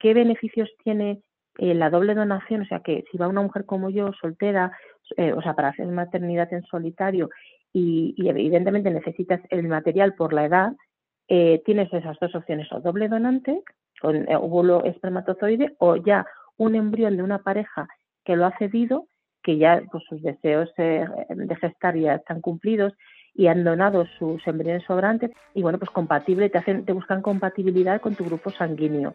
qué beneficios tiene eh, la doble donación, o sea que si va una mujer como yo, soltera, eh, o sea, para hacer maternidad en solitario y, evidentemente necesitas el material por la edad, eh, tienes esas dos opciones, o doble donante, con óvulo espermatozoide, o ya un embrión de una pareja que lo ha cedido, que ya pues, sus deseos de gestar ya están cumplidos y han donado sus embriones sobrantes y bueno, pues compatible, te hacen, te buscan compatibilidad con tu grupo sanguíneo.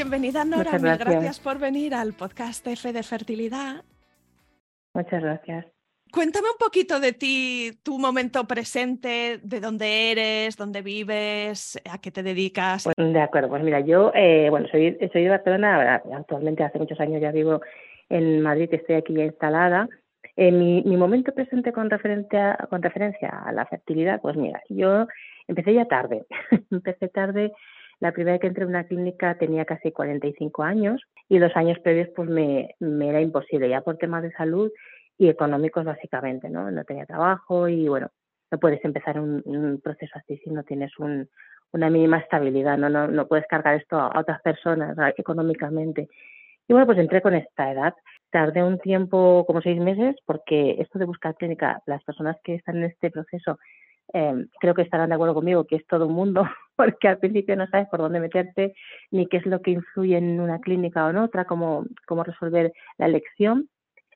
Bienvenida Nora, gracias. gracias por venir al podcast F de Fertilidad. Muchas gracias. Cuéntame un poquito de ti, tu momento presente, de dónde eres, dónde vives, a qué te dedicas. Pues, de acuerdo, pues mira, yo eh, bueno, soy, soy de Barcelona, actualmente hace muchos años ya vivo en Madrid, estoy aquí ya instalada. Eh, mi, mi, momento presente con referencia, con referencia a la fertilidad, pues mira, yo empecé ya tarde, empecé tarde la primera vez que entré en una clínica tenía casi 45 años y los años previos pues me, era imposible, ya por temas de salud y económicos básicamente, ¿no? No tenía trabajo y bueno, no puedes empezar un, proceso así si no tienes una mínima estabilidad, ¿no? ¿no? No puedes cargar esto a otras personas económicamente. Y bueno, pues entré con esta edad. Tardé un tiempo, como seis meses, porque esto de buscar clínica, las personas que están en este proceso Em, creo que estarán de acuerdo conmigo que es todo un mundo, porque al principio no sabes por dónde meterte, ni qué es lo que influye en una clínica o en otra, cómo, cómo resolver la elección.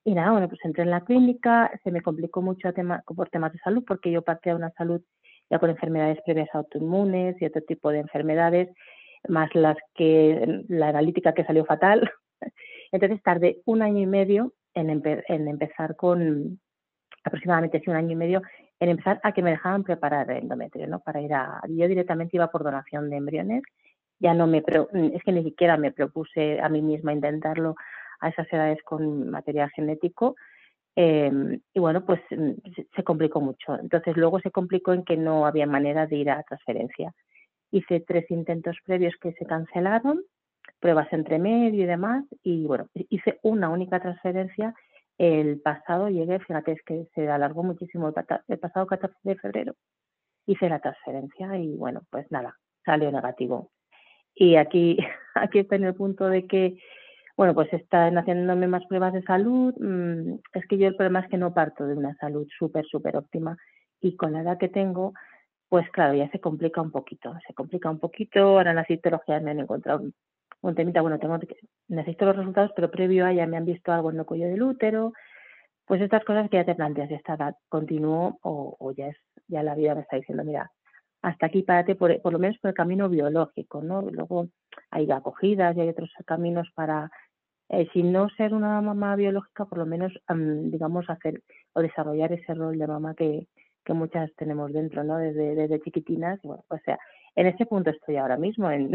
Y nada, bueno, pues entré en la clínica, se me complicó mucho tema, por temas de salud, porque yo partía de una salud ya con enfermedades previas autoinmunes y otro tipo de enfermedades, más las que la analítica que salió fatal. Entonces tardé un año y medio en, en empezar con aproximadamente sí, un año y medio en empezar a que me dejaban preparar el endometrio, ¿no? Para ir a, yo directamente iba por donación de embriones, ya no me, es que ni siquiera me propuse a mí misma intentarlo a esas edades con material genético, em, y bueno, pues mm, se complicó mucho. Entonces luego se complicó en que no había manera de ir a transferencia. Hice tres intentos previos que se cancelaron, pruebas entre medio y demás, y bueno, hice una única transferencia el pasado llegué, fíjate, es que se alargó muchísimo el, pasado 14 de febrero. Hice la transferencia y bueno, pues nada, salió negativo. Y aquí, aquí está en el punto de que, bueno, pues están haciéndome más pruebas de salud. Mm, es que yo el problema es que no parto de una salud súper, súper óptima. Y con la edad que tengo, pues claro, ya se complica un poquito. Se complica un poquito. Ahora en la citología me han encontrado un temita, bueno, tengo necesito los resultados, pero previo a ya me han visto algo en el cuello del útero, pues estas cosas que ya te planteas, esta edad continúo o, ya es, ya la vida me está diciendo, mira, hasta aquí párate por, por lo menos por el camino biológico, ¿no? Luego hay acogidas y hay otros caminos para eh, si no ser una mamá biológica, por lo menos, digamos, hacer o desarrollar ese rol de mamá que, que muchas tenemos dentro, ¿no? Desde, desde chiquitinas. Bueno, o sea, en ese punto estoy ahora mismo, en,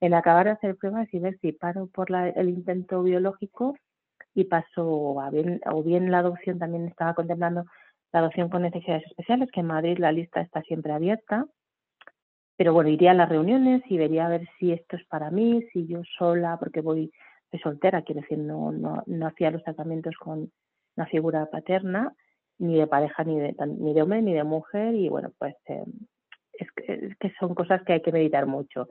en acabar de hacer pruebas y ver si paro por la, el intento biológico y paso a bien, o bien la adopción, también estaba contemplando la adopción con necesidades especiales, que en Madrid la lista está siempre abierta. Pero bueno, iría a las reuniones y vería a ver si esto es para mí, si yo sola, porque voy de soltera, quiero decir, no, no, no hacía los tratamientos con una figura paterna, ni de pareja, ni de, ni de hombre, ni de mujer, y bueno, pues eh, es, es que son cosas que hay que meditar mucho.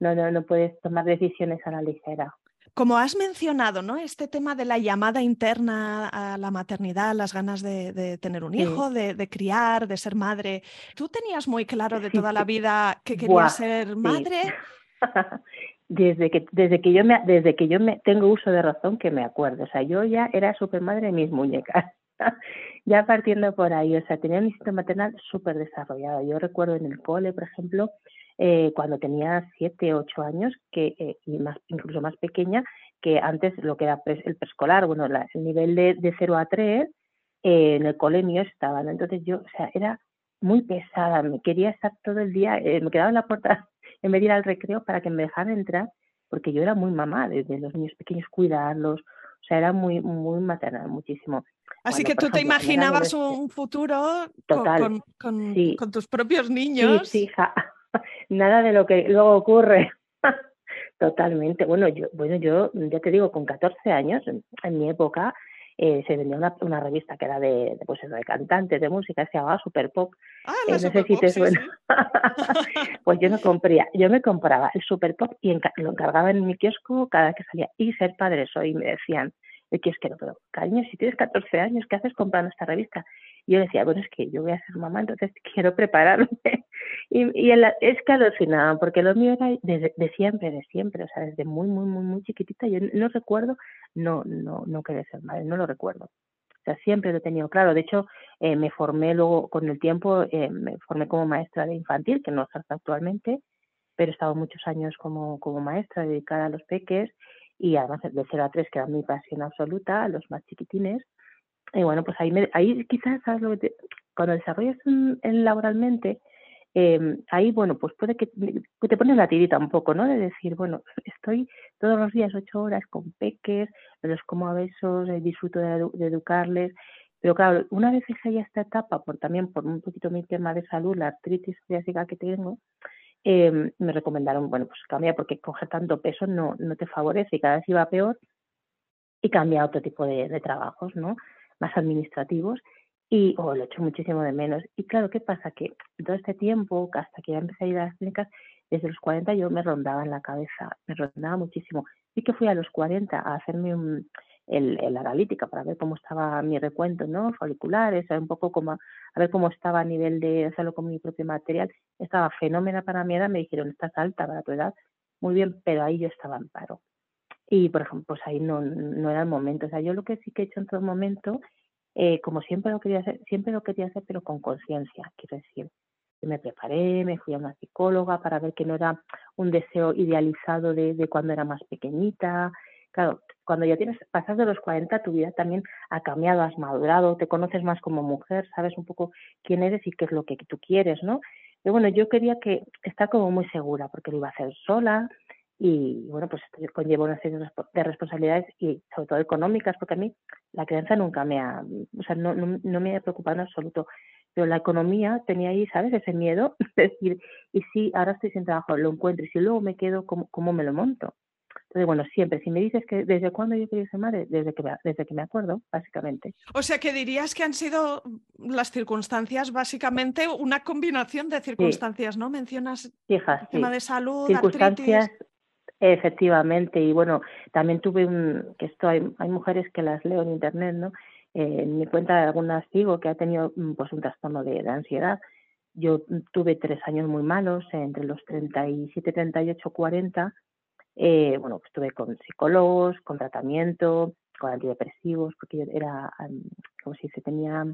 No, no, no puedes tomar decisiones a la ligera. Como has mencionado, ¿no? Este tema de la llamada interna a la maternidad, las ganas de, tener un hijo, de, criar, de ser madre. ¿Tú tenías muy claro de toda la vida que querías ser madre? desde que desde que yo me desde que yo me tengo uso de razón que me acuerdo, o sea, yo ya era super madre de mis muñecas. ya partiendo por ahí, o sea, tenía un instinto maternal súper desarrollado. Yo recuerdo en el cole, por ejemplo, eh, cuando tenía siete, ocho años, que eh, y más incluso más pequeña, que antes lo que era el preescolar, bueno, el nivel de, de 0 a 3, eh, en el cole mío estaban. Entonces yo, o sea, era muy pesada, me quería estar todo el día, me quedaba en la puerta en vez de al recreo para que me dejaran entrar, porque yo era muy mamá, desde los niños pequeños cuidarlos, o sea, era muy, muy maternal, muchísimo. Así que tú te imaginabas un futuro con, con, tus propios niños. Sí, hija. Nada de lo que luego ocurre. Totalmente. Bueno, yo, bueno, yo ya te digo, con 14 años, en mi época, eh, se vendía una, una, revista que era de, de, pues, de cantantes, de música, se llamaba Super Pop. Ah, la eh, Super Pop, sí, pues yo me, compré, yo me compraba el Super Pop y lo encargaba en mi kiosco cada vez que salía. Y ser padre soy, me decían el kiosquero, pero cariño, si tienes 14 años, ¿qué haces comprando esta revista? Y yo decía, bueno, es que yo voy a ser mamá, entonces quiero prepararme. y, y es que alucinaba, porque lo mío era de, siempre, de siempre, o sea, desde muy, muy, muy, muy chiquitita. Yo no recuerdo, no, no, no quería ser madre, no lo recuerdo. O sea, siempre lo he tenido claro. De hecho, eh, me formé luego, con el tiempo, eh, me formé como maestra de infantil, que no hasta actualmente, pero he estado muchos años como, como maestra dedicada a los peques y además de 0 a 3, que era mi pasión absoluta, los más chiquitines. Y bueno, pues ahí, me, ahí quizás, ¿sabes lo que cuando desarrollas en, laboralmente, eh, ahí, bueno, pues puede que, te pones la tirita un poco, ¿no? De decir, bueno, estoy todos los días ocho horas con peques, los como a besos, eh, disfruto de, educarles, pero claro, una vez que ya esta etapa, por también por un poquito mi tema de salud, la artritis psoriásica que tengo, eh, me recomendaron, bueno, pues cambia porque coger tanto peso no, no te favorece y cada vez iba peor y cambia a otro tipo de, trabajos, ¿no? Más administrativos y o lo echo muchísimo de menos. Y claro, ¿qué pasa? Que todo este tiempo, hasta que ya empecé a ir a las clínicas, desde los 40 yo me rondaba en la cabeza, me rondaba muchísimo. Y que fui a los 40 a hacerme un, el, la analítica para ver cómo estaba mi recuento, ¿no? Folliculares, un poco como a, ver cómo estaba a nivel de hacerlo con mi propio material. Estaba fenómena para mi edad, me dijeron, estás alta para tu edad, muy bien, pero ahí yo estaba en paro. Y, por ejemplo, pues ahí no, no era el momento. O sea, yo lo que sí que he hecho en todo momento eh, como siempre lo quería hacer, siempre lo quería hacer, pero con conciencia, quiero decir. Me preparé, me fui a una psicóloga para ver que no era un deseo idealizado de, de cuando era más pequeñita. Claro, cuando ya tienes, pasas de los 40, tu vida también ha cambiado, has madurado, te conoces más como mujer, sabes un poco quién eres y qué es lo que tú quieres, ¿no? Y bueno, yo quería que estar como muy segura, porque lo iba a hacer sola, y bueno, pues conlleva una serie de responsabilidades y sobre todo económicas, porque a mí la crianza nunca me ha, o sea, no, no, me ha preocupado en absoluto, pero la economía tenía ahí, ¿sabes? Ese miedo de decir, y si ahora estoy sin trabajo, lo encuentro, y si luego me quedo, ¿cómo, cómo me lo monto? Entonces, bueno, siempre, si me dices que desde cuándo yo quería ser madre, desde que, desde que me acuerdo, básicamente. O sea, que dirías que han sido las circunstancias, básicamente una combinación de circunstancias, ¿no? Mencionas el tema de salud, circunstancias, Efectivamente, y bueno, también tuve un, que esto hay, hay mujeres que las leo en internet, ¿no? Eh, en mi cuenta de algunas sigo que ha tenido mm, pues un trastorno de, ansiedad. Yo tuve tres años muy malos, entre los 37, 38, 40. Eh, bueno, pues estuve con psicólogos, con tratamiento, con antidepresivos, porque yo era, como si se tenía,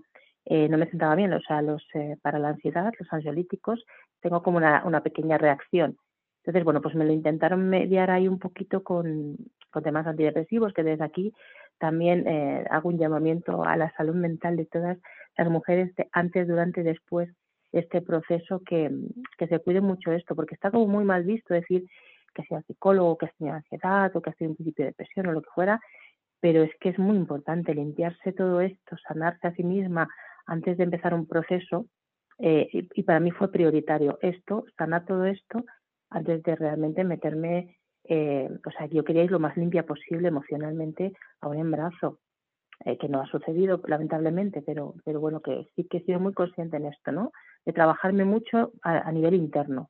eh, no me sentaba bien, o sea, los eh, para la ansiedad, los ansiolíticos, tengo como una, una pequeña reacción. Entonces, bueno, pues me lo intentaron mediar ahí un poquito con, con temas antidepresivos, que desde aquí también eh, hago un llamamiento a la salud mental de todas las mujeres de antes, durante y después de este proceso, que, que se cuide mucho esto, porque está como muy mal visto decir que sea psicólogo, que has tenido ansiedad o que has tenido un principio de depresión o lo que fuera, pero es que es muy importante limpiarse todo esto, sanarse a sí misma antes de empezar un proceso eh, y, para mí fue prioritario esto, sanar todo esto antes de realmente meterme, eh, o sea, yo quería ir lo más limpia posible emocionalmente a un embarazo, eh, que no ha sucedido lamentablemente, pero, pero bueno, que sí que he sido muy consciente en esto, ¿no? De trabajarme mucho a nivel interno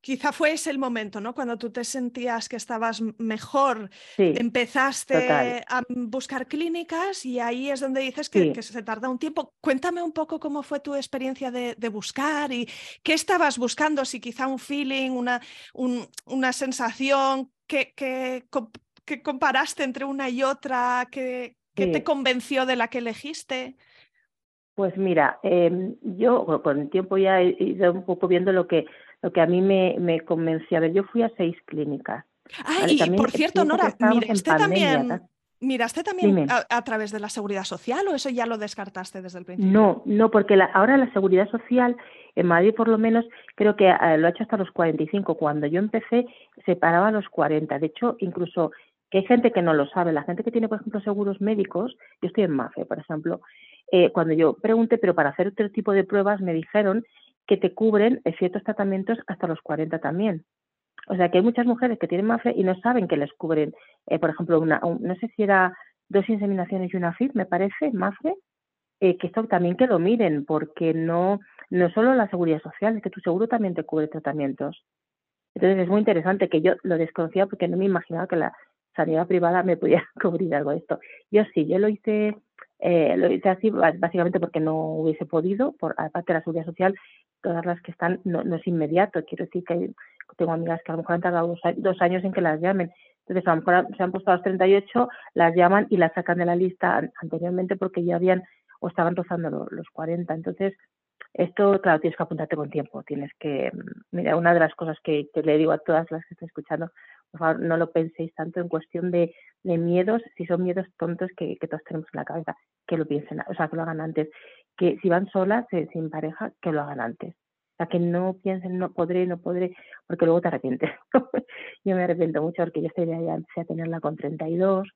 quizá fue ese el momento, ¿no? Cuando tú te sentías que estabas mejor, empezaste a buscar clínicas y ahí es donde dices que, se tarda un tiempo. Cuéntame un poco cómo fue tu experiencia de, buscar y qué estabas buscando, si quizá un feeling, una, una sensación que, que, comparaste entre una y otra, que, te convenció de la que elegiste. Pues mira, em, yo con el tiempo ya he ido un poco viendo lo que lo que a mí me, me convenció. A ver, yo fui a seis clínicas. Ah, y por cierto, Nora, miraste también, ¿miraste también a, través de la seguridad social o eso ya lo descartaste desde el principio? No, no, porque ahora la seguridad social en Madrid por lo menos creo que eh, lo ha hecho hasta los 45. Cuando yo empecé se paraba a los 40. De hecho, incluso que hay gente que no lo sabe, la gente que tiene, por ejemplo, seguros médicos, yo estoy en MAFE, por ejemplo, eh, cuando yo pregunté, pero para hacer otro tipo de pruebas me dijeron que te cubren ciertos tratamientos hasta los 40 también. O sea que hay muchas mujeres que tienen MAFE y no saben que les cubren, eh, por ejemplo, una, no sé si era dos inseminaciones y una FIP, me parece, MAFE, eh, que esto también que lo miren, porque no, no solo la seguridad social, es que tu seguro también te cubre tratamientos. Entonces es muy interesante que yo lo desconocía porque no me imaginaba que la sanidad privada me pudiera cubrir algo de esto. Yo sí, yo lo hice, eh, lo hice así básicamente porque no hubiese podido, por aparte de la seguridad social, todas las que están, no, es inmediato, quiero decir que tengo amigas que a lo mejor han tardado dos, años en que las llamen. Entonces, a lo mejor se han puesto a los 38, las llaman y las sacan de la lista anteriormente porque ya habían o estaban rozando los, 40. Entonces, esto, claro, tienes que apuntarte con tiempo. Tienes que, mira, una de las cosas que, le digo a todas las que están escuchando, por favor, no lo penséis tanto en cuestión de, miedos, si son miedos tontos que, que todos tenemos en la cabeza, que lo piensen, o sea, que lo hagan antes que si van solas, eh, sin pareja, que lo hagan antes. O sea, que no piensen, no podré, no podré, porque luego te arrepientes. yo me arrepiento mucho porque yo esta idea ya empecé a tenerla con 32,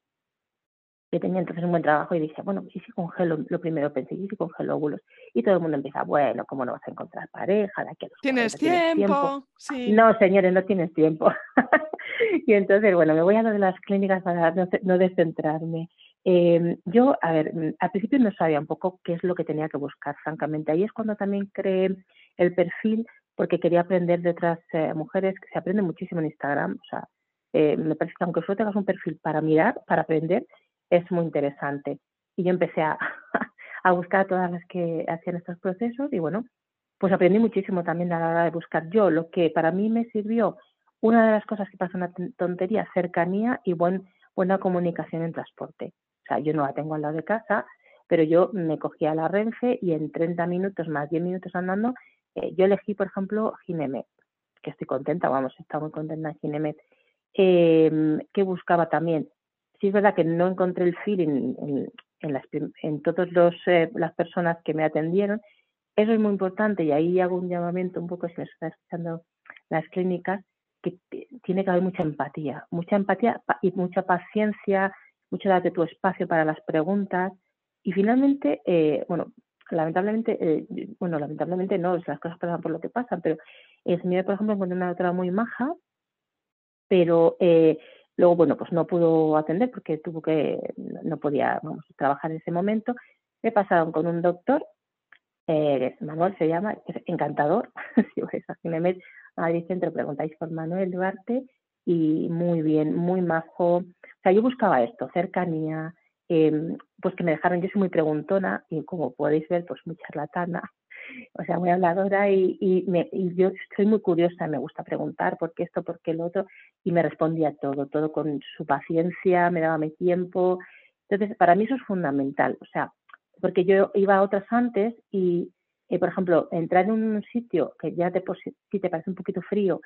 que tenía entonces un buen trabajo y dije, bueno, ¿y si congelo? Lo primero pensé, ¿y si congelo óvulos? Y todo el mundo empieza, bueno, ¿cómo no vas a encontrar pareja? De ¿Tienes, tiempo? Sí. No, señores, no tienes tiempo. y entonces, bueno, me voy a lo de las clínicas para no descentrarme. Eh, yo, a ver, mm, al principio no sabía un poco qué es lo que tenía que buscar, francamente. Ahí es cuando también creé el perfil porque quería aprender de otras eh, mujeres, que se aprende muchísimo en Instagram. O sea, eh, me parece que aunque solo tengas un perfil para mirar, para aprender, es muy interesante. Y yo empecé a, a buscar a todas las que hacían estos procesos y bueno, pues aprendí muchísimo también a la hora de buscar yo. Lo que para mí me sirvió, una de las cosas que pasa una tontería, cercanía y buen, buena comunicación en transporte. Sea, yo no la tengo al lado de casa, pero yo me cogí a la Renfe y en 30 minutos más 10 minutos andando, eh, yo elegí, por ejemplo, Ginemet, que estoy contenta, vamos, he estado muy contenta en Ginemet. Eh, que buscaba también? Sí es verdad que no encontré el feeling en, en, en todas eh, las personas que me atendieron. Eso es muy importante y ahí hago un llamamiento un poco si me están escuchando las clínicas, que tiene que haber mucha empatía, mucha empatía y mucha paciencia, mucho darte tu espacio para las preguntas y finalmente, eh, bueno, lamentablemente, eh, bueno, lamentablemente no, las cosas pasan por lo que pasan, pero el señor, por ejemplo, encontré una doctora muy maja, pero eh, luego, bueno, pues no pudo atender porque tuvo que, no podía, trabajar en ese momento. Me pasaron con un doctor, Manuel se llama, encantador, si vais a Cinemed, Madrid Centro, preguntáis por Manuel Duarte, y muy bien, muy majo. O sea, yo buscaba esto, cercanía, eh, pues que me dejaron, yo soy muy preguntona y como podéis ver, pues muy charlatana, o sea, muy habladora y, y, me, y yo soy muy curiosa, me gusta preguntar por qué esto, por qué lo otro, y me respondía todo, todo con su paciencia, me daba mi tiempo. Entonces, para mí eso es fundamental, o sea, porque yo iba a otras antes y, eh, por ejemplo, entrar en un sitio que ya te, si te parece un poquito frío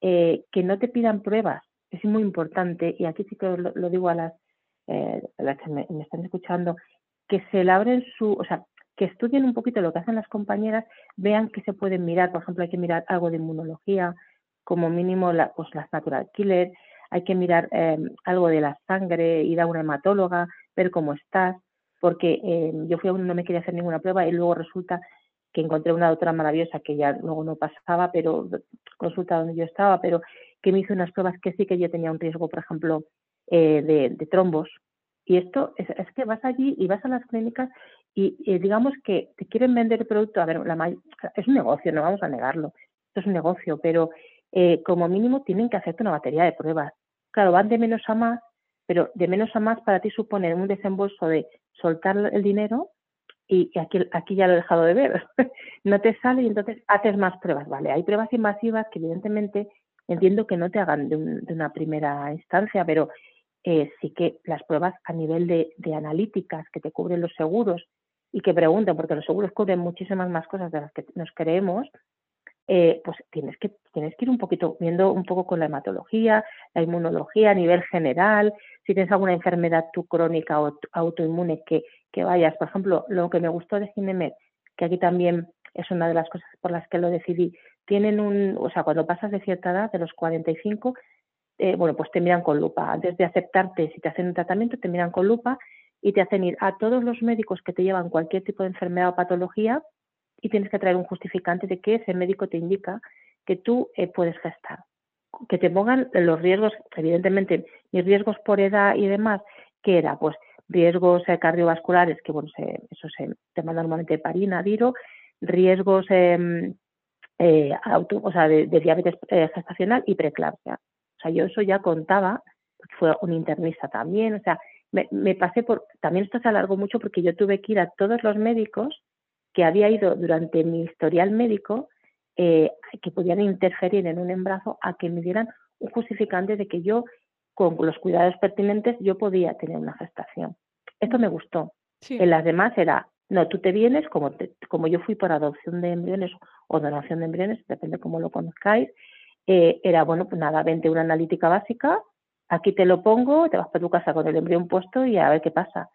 eh, que no te pidan pruebas, es muy importante, y aquí sí que lo, digo a las, eh, las que me, están escuchando, que se labren su, o sea, que estudien un poquito lo que hacen las compañeras, vean que se pueden mirar, por ejemplo, hay que mirar algo de inmunología, como mínimo la, pues las natural killer, hay que mirar eh, algo de la sangre, ir a una hematóloga, ver cómo estás, porque eh, yo fui a uno, no me quería hacer ninguna prueba y luego resulta que encontré una doctora maravillosa que ya luego no pasaba, pero consulta donde yo estaba, pero que me hizo unas pruebas que sí que yo tenía un riesgo, por ejemplo, eh, de, trombos. Y esto es, que vas allí y vas a las clínicas y, digamos que te quieren vender el producto. A ver, la, es un negocio, no vamos a negarlo. Esto es un negocio, pero eh, como mínimo tienen que hacerte una batería de pruebas. Claro, van de menos a más, pero de menos a más para ti supone un desembolso de soltar el dinero y, aquí, aquí ya lo he dejado de ver. no te sale y entonces haces más pruebas. Vale, hay pruebas invasivas que evidentemente entiendo que no te hagan de, una primera instancia, pero eh, sí que las pruebas a nivel de, de, analíticas que te cubren los seguros y que preguntan, porque los seguros cubren muchísimas más cosas de las que nos creemos, eh, pues tienes que, tienes que ir un poquito viendo un poco con la hematología, la inmunología a nivel general, si tienes alguna enfermedad tú crónica o autoinmune que, que vayas. Por ejemplo, lo que me gustó de Ginemed, que aquí también es una de las cosas por las que lo decidí, tienen un, o sea, cuando pasas de cierta edad, de los 45, eh, bueno, pues te miran con lupa. Antes de aceptarte, si te hacen un tratamiento, te miran con lupa y te hacen ir a todos los médicos que te llevan cualquier tipo de enfermedad o patología y tienes que traer un justificante de que ese médico te indica que tú eh, puedes gestar. Que te pongan los riesgos, evidentemente, mis riesgos por edad y demás, que era pues riesgos eh, cardiovasculares, que bueno, eso se te manda normalmente parina, diro, riesgos em, eh, auto, o sea, de, diabetes gestacional y preeclampsia. O sea, yo eso ya contaba, fue un internista también, o sea, me, me, pasé por, también esto se alargó mucho porque yo tuve que ir a todos los médicos que había ido durante mi historial médico eh, que podían interferir en un embarazo a que me dieran un justificante de que yo, con los cuidados pertinentes, yo podía tener una gestación. Esto me gustó. En las demás era, no, tú te vienes, como, como yo fui por adopción de embriones o donación de embriones, depende cómo lo conozcáis, eh, era, bueno, pues nada, vente una analítica básica, aquí te lo pongo, te vas para tu casa con el embrión puesto y a ver qué pasa.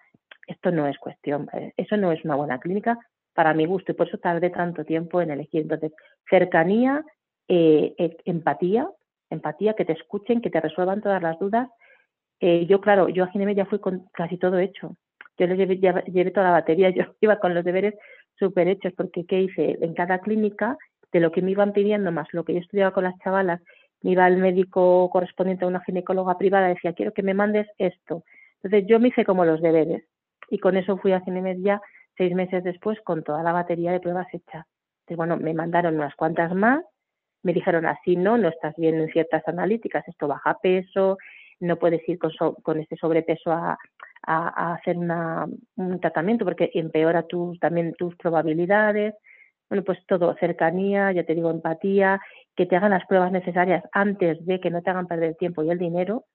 Esto no es cuestión, eh, eso no es una buena clínica para mi gusto y por eso tardé tanto tiempo en elegir. Entonces, cercanía, eh, eh, empatía, empatía, que te escuchen, que te resuelvan todas las dudas. Eh, yo, claro, yo a Ginebra ya fui con casi todo hecho. Yo les llevé, llevé, toda la batería, yo iba con los deberes súper hechos, porque ¿qué hice? En cada clínica, de lo que me iban pidiendo, más lo que yo estudiaba con las chavalas, me iba al médico correspondiente a una ginecóloga privada, decía, quiero que me mandes esto. Entonces yo me hice como los deberes y con eso fui a Ginemed ya seis meses después con toda la batería de pruebas hecha. Entonces, bueno, me mandaron unas cuantas más, me dijeron así, no, no estás bien en ciertas analíticas, esto baja peso, no puedes ir con, con este sobrepeso a, a, hacer una, un tratamiento porque empeora tus, también tus probabilidades. Bueno, pues todo, cercanía, ya te digo, empatía, que te hagan las pruebas necesarias antes de que no te hagan perder el tiempo y el dinero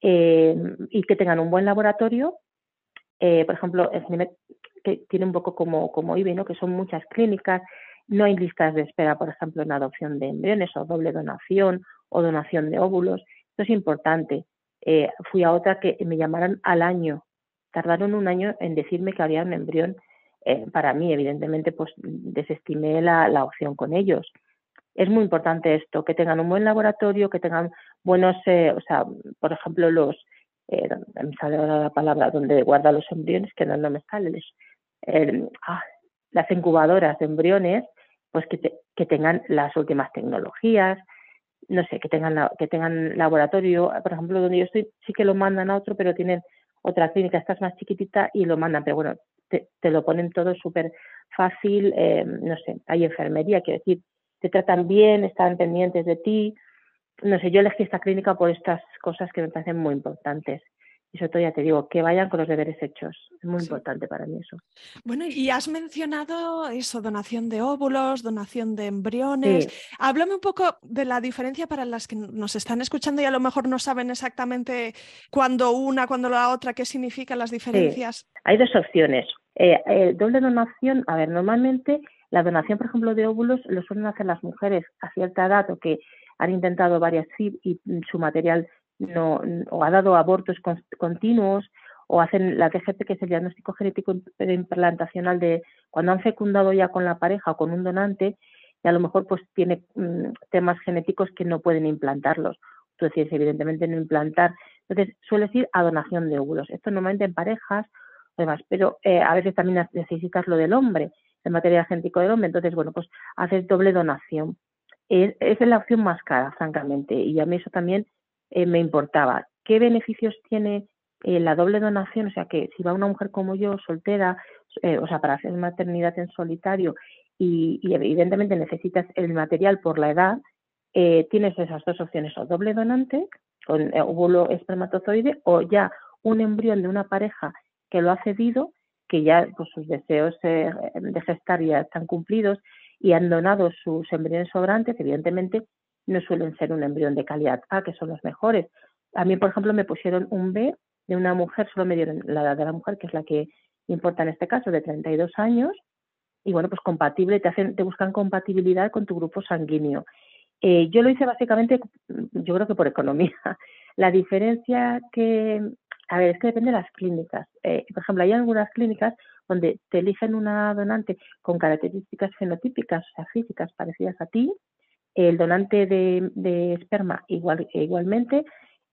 eh, y que tengan un buen laboratorio. Eh, por ejemplo, que tiene un poco como, como IBE, ¿no? que son muchas clínicas, no hay listas de espera, por ejemplo, en adopción de embriones o doble donación o donación de óvulos. Esto es importante. Eh, fui a otra que me llamaron al año. Tardaron un año en decirme que había un embrión. Eh, para mí, evidentemente, pues desestimé la, la opción con ellos. Es muy importante esto, que tengan un buen laboratorio, que tengan buenos, eh, o sea, por ejemplo, los, eh, me sale ahora la palabra, donde guarda los embriones, que no, me sale, Ah, las incubadoras de embriones, pues que, que tengan las últimas tecnologías, no sé, que tengan, que tengan laboratorio. Por ejemplo, donde yo estoy, sí que lo mandan a otro, pero tienen otra clínica, esta es más chiquitita y lo mandan, pero bueno, te, lo ponen todo súper fácil, eh, no sé, hay enfermería, quiero decir, te tratan bien, están pendientes de ti. No sé, yo elegí esta clínica por estas cosas que me parecen muy importantes. Y sobre todo, ya te digo, que vayan con los deberes hechos. Es muy importante para mí eso. Bueno, y has mencionado eso, donación de óvulos, donación de embriones. Háblame un poco de la diferencia para las que nos están escuchando y a lo mejor no saben exactamente cuándo una, cuándo la otra, qué significan las diferencias. Hay dos opciones. Eh, eh, doble donación, a ver, normalmente la donación, por ejemplo, de óvulos lo suelen hacer las mujeres a cierta edad o que han intentado varias y su material no, o ha dado abortos continuos, o hacen la TGP, que es el diagnóstico genético implantacional de cuando han fecundado ya con la pareja o con un donante, y a lo mejor pues tiene mm, temas genéticos que no pueden implantarlos. Tú decís, evidentemente, no implantar. Entonces, suele ir a donación de óvulos. Esto normalmente en parejas, además, pero eh, a veces también necesitas lo del hombre, el material genético del hombre. Entonces, bueno, pues haces doble donación. Es, es la opción más cara, francamente, y a mí eso también eh, me importaba. ¿Qué beneficios tiene eh, la doble donación? O sea, que si va una mujer como yo, soltera, o sea, para hacer maternidad en solitario y, evidentemente necesitas el material por la edad, eh, tienes esas dos opciones, o doble donante, con óvulo espermatozoide, o ya un embrión de una pareja que lo ha cedido, que ya pues, sus deseos eh, de gestar ya están cumplidos y han donado sus embriones sobrantes, evidentemente no suelen ser un embrión de calidad A, que son los mejores. A mí, por ejemplo, me pusieron un B de una mujer, solo me dieron la edad de la mujer, que es la que importa en este caso, de 32 años, y bueno, pues compatible, te, hacen, te buscan compatibilidad con tu grupo sanguíneo. Eh, yo lo hice básicamente, yo creo que por economía. La diferencia que, a ver, es que depende de las clínicas. Eh, por ejemplo, hay algunas clínicas donde te eligen una donante con características fenotípicas, o sea, físicas parecidas a ti, el donante de, esperma igual, igualmente,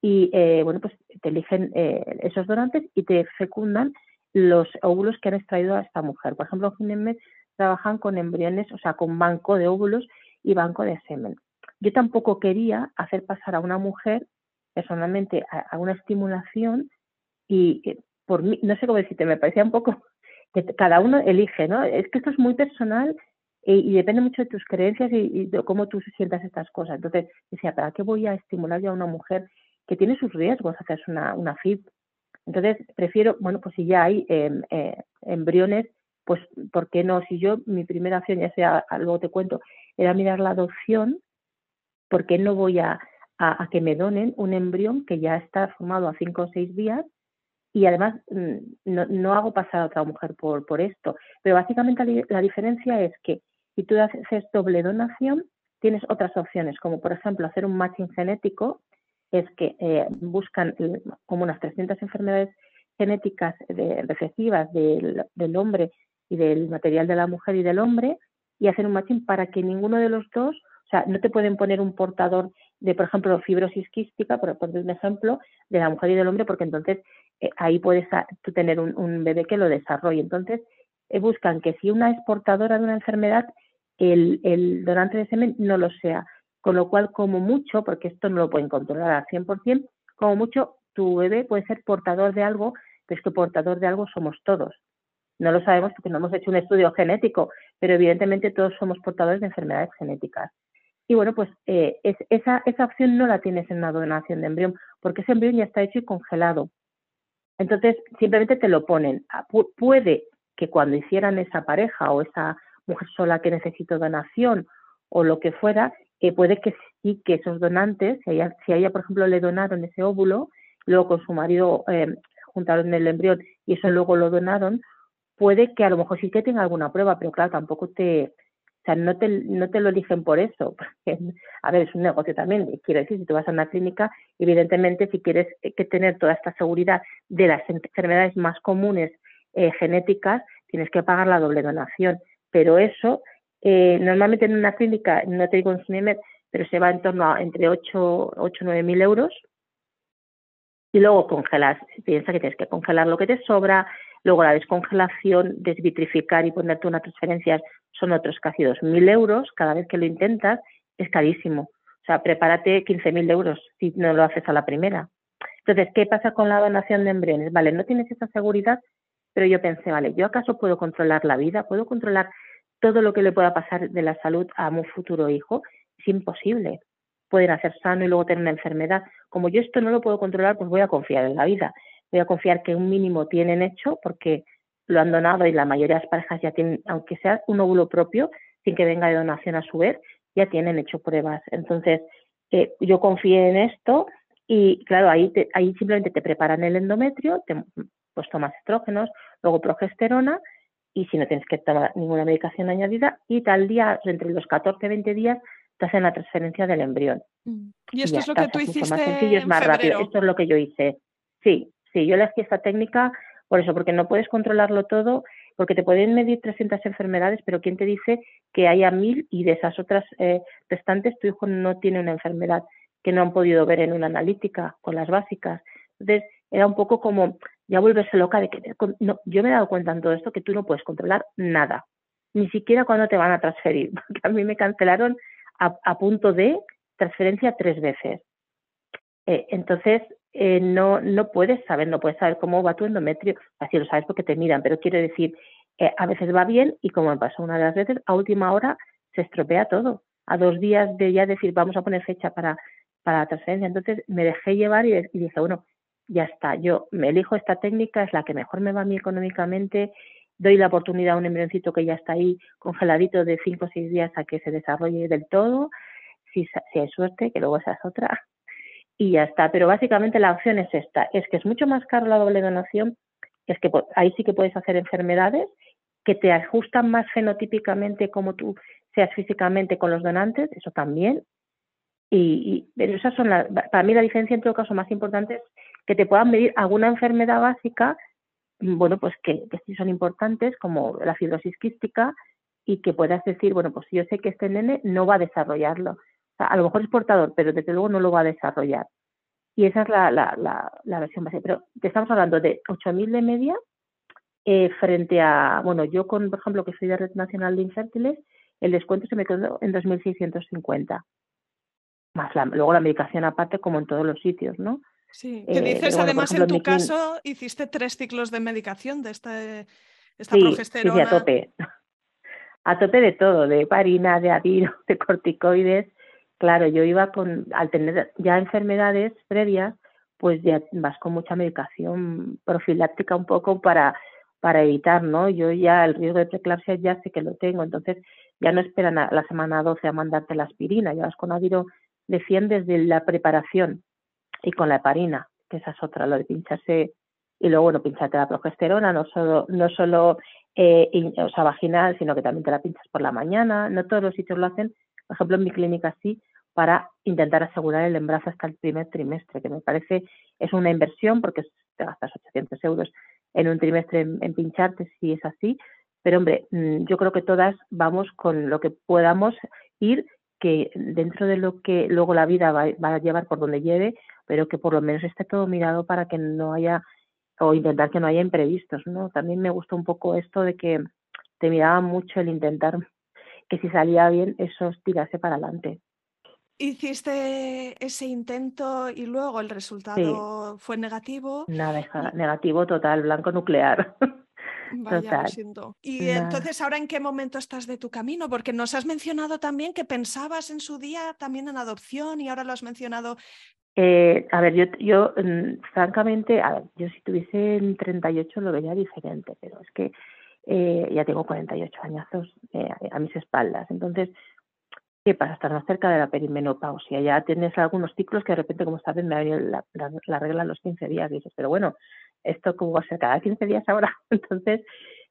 y eh, bueno, pues te eligen esos donantes y te fecundan los óvulos que han extraído a esta mujer. Por ejemplo, Ginemed trabajan con embriones, o sea, con banco de óvulos y banco de semen. Yo tampoco quería hacer pasar a una mujer personalmente a, una estimulación y por mí, no sé cómo decirte, me parecía un poco que cada uno elige, ¿no? Es que esto es muy personal y, depende mucho de tus creencias y, de cómo tú sientas estas cosas. Entonces, decía, ¿para qué voy a estimular yo a una mujer que tiene sus riesgos hacerse una, una FIP? Entonces, prefiero, bueno, pues si ya hay em, eh, embriones pues, ¿por qué no? Si yo, mi primera acción, ya sea, luego te cuento, era mirar la adopción, ¿por qué no voy a, a, que me donen un embrión que ya está formado a cinco o seis días y además mm, no, no, hago pasar a otra mujer por, por esto. Pero básicamente la, diferencia es que si tú haces doble donación, tienes otras opciones, como por ejemplo hacer un matching genético, es que eh, buscan eh, como unas 300 enfermedades genéticas recesivas del, del, hombre y del material de la mujer y del hombre y hacer un matching para que ninguno de los dos, o sea, no te pueden poner un portador de, por ejemplo, fibrosis quística, por poner un ejemplo, de la mujer y del hombre, porque entonces eh, ahí puedes tú tener un, bebé que lo desarrolle. Entonces, buscan que si una es portadora de una enfermedad, el, el donante de semen no lo sea. Con lo cual, como mucho, porque esto no lo pueden controlar al 100%, como mucho, tu bebé puede ser portador de algo, pero es que portador de algo somos todos. No lo sabemos porque no hemos hecho un estudio genético, pero evidentemente todos somos portadores de enfermedades genéticas. Y bueno, pues eh, esa, esa opción no la tienes en una donación de embrión, porque ese embrión ya está hecho y congelado. Entonces, simplemente te lo ponen. Ah, puede que cuando hicieran esa pareja o esa mujer sola que necesito donación o lo que fuera, eh, puede que sí que esos donantes, si a, ella, si ella, por ejemplo, le donaron ese óvulo, luego con su marido eh, juntaron el embrión y eso luego lo donaron, puede que a lo mejor sí que tenga alguna prueba, pero claro, tampoco te, o sea, no te, no te lo eligen por eso, porque, a ver, es un negocio también, quiero decir, si tú vas a una clínica, evidentemente si quieres eh, que tener toda esta seguridad de las enfermedades más comunes eh, genéticas, tienes que pagar la doble donación, pero eso, eh, normalmente en una clínica, no te digo en pero se va en torno a entre 8 o 9 mil euros, y luego congelas, piensa que tienes que congelar lo que te sobra, Luego la descongelación, desvitrificar y ponerte unas transferencias son otros casi 2.000 euros. Cada vez que lo intentas es carísimo. O sea, prepárate 15.000 euros si no lo haces a la primera. Entonces, ¿qué pasa con la donación de embriones? Vale, no tienes esa seguridad, pero yo pensé, vale, ¿yo acaso puedo controlar la vida? ¿Puedo controlar todo lo que le pueda pasar de la salud a un futuro hijo? Es imposible. Pueden hacer sano y luego tener una enfermedad. Como yo esto no lo puedo controlar, pues voy a confiar en la vida voy a confiar que un mínimo tienen hecho porque lo han donado y la mayoría de las parejas ya tienen, aunque sea un óvulo propio, sin que venga de donación a su vez, ya tienen hecho pruebas. Entonces, eh, yo confié en esto y claro, ahí, ahí simplemente te preparan el endometrio, te, pues tomas estrógenos, luego progesterona y si no tienes que tomar ninguna medicación añadida y tal día, entre los 14 y 20 días, te hacen la transferencia del embrión. Mm. Y esto es lo que tú hiciste. más sencillo, es más rápido. Esto es lo que yo hice. Sí, sí, yo elegí esta técnica por eso, porque no puedes controlarlo todo, porque te pueden medir 300 enfermedades, pero ¿quién te dice que haya mil y de esas otras eh, restantes tu hijo no tiene una enfermedad que no han podido ver en una analítica con las básicas? Entonces, era un poco como ya volverse loca de que no, yo me he dado cuenta en todo esto que tú no puedes controlar nada, ni siquiera cuando te van a transferir, porque a mí me cancelaron a, punto de transferencia tres veces. Eh, entonces, eh, no, no puedes saber, no puedes saber cómo va tu endometrio, así lo sabes porque te miran, pero quiero decir, eh, a veces va bien y como me pasó una de las veces, a última hora se estropea todo. A dos días de ya decir, vamos a poner fecha para, para la transferencia. Entonces me dejé llevar y, y dije, bueno, ya está, yo me elijo esta técnica, es la que mejor me va a mí económicamente, doy la oportunidad a un embrioncito que ya está ahí congeladito de cinco o seis días a que se desarrolle del todo, si, si hay suerte, que luego esa es otra, y ya está. Pero básicamente la opción es esta, es que es mucho más caro la doble donación, es que ahí sí que puedes hacer enfermedades que te ajustan más fenotípicamente como tú seas físicamente con los donantes, eso también. Y, pero esas son para mí la diferencia en todo caso más importante es que te puedan medir alguna enfermedad básica bueno, pues que, sí son importantes, como la fibrosis quística, y que puedas decir, bueno, pues yo sé que este nene no va a desarrollarlo. A lo mejor es portador, pero desde luego no lo va a desarrollar. Y esa es la, la, la, versión base. Pero te estamos hablando de 8.000 de media eh, frente a, bueno, yo con, por ejemplo, que soy de Red Nacional de Infértiles, el descuento se me quedó en 2.650. Más luego la medicación aparte, como en todos los sitios, ¿no? Sí, que eh, dices además en tu caso hiciste tres ciclos de medicación de este, esta progesterona. Sí, a tope. A tope de todo, de parina, de adiro, de corticoides. Claro, yo iba con, al tener ya enfermedades previas, pues ya vas con mucha medicación profiláctica un poco para, para evitar, ¿no? Yo ya el riesgo de preeclampsia ya sé que lo tengo, entonces ya no esperan a la semana 12 a mandarte la aspirina, ya vas con adiro de 100 desde la preparación y con la heparina, que esa es otra, lo de pincharse y luego, bueno, pincharte la progesterona, no solo, no solo eh, o sea, vaginal, sino que también te la pinchas por la mañana. No todos los sitios lo hacen, por ejemplo, en mi clínica sí, para intentar asegurar el embarazo hasta el primer trimestre, que me parece es una inversión porque te gastas 800 euros en un trimestre en, pincharte si es así, pero hombre, mm, yo creo que todas vamos con lo que podamos ir, que dentro de lo que luego la vida va, va a llevar por donde lleve, pero que por lo menos esté todo mirado para que no haya, o intentar que no haya imprevistos, ¿no? También me gustó un poco esto de que te miraba mucho el intentar que si salía bien, eso tirase para adelante. Hiciste ese intento y luego el resultado fue negativo. Nada, negativo total, blanco nuclear. Vaya, lo siento. Y entonces, ¿ahora en qué momento estás de tu camino? Porque nos has mencionado también que pensabas en su día también en adopción y ahora lo has mencionado eh, a ver, yo, yo mm, francamente, a ver, yo si tuviese en 38 lo vería diferente, pero es que eh, ya tengo 48 añazos eh, a mis espaldas. Entonces, ¿qué pasa? Estar más cerca de la perimenopausia. Ya tienes algunos ciclos que de repente, como sabes, me ha venido la, la, regla a los 15 días. Y dices, pero bueno, ¿esto cómo va a ser cada 15 días ahora? Entonces,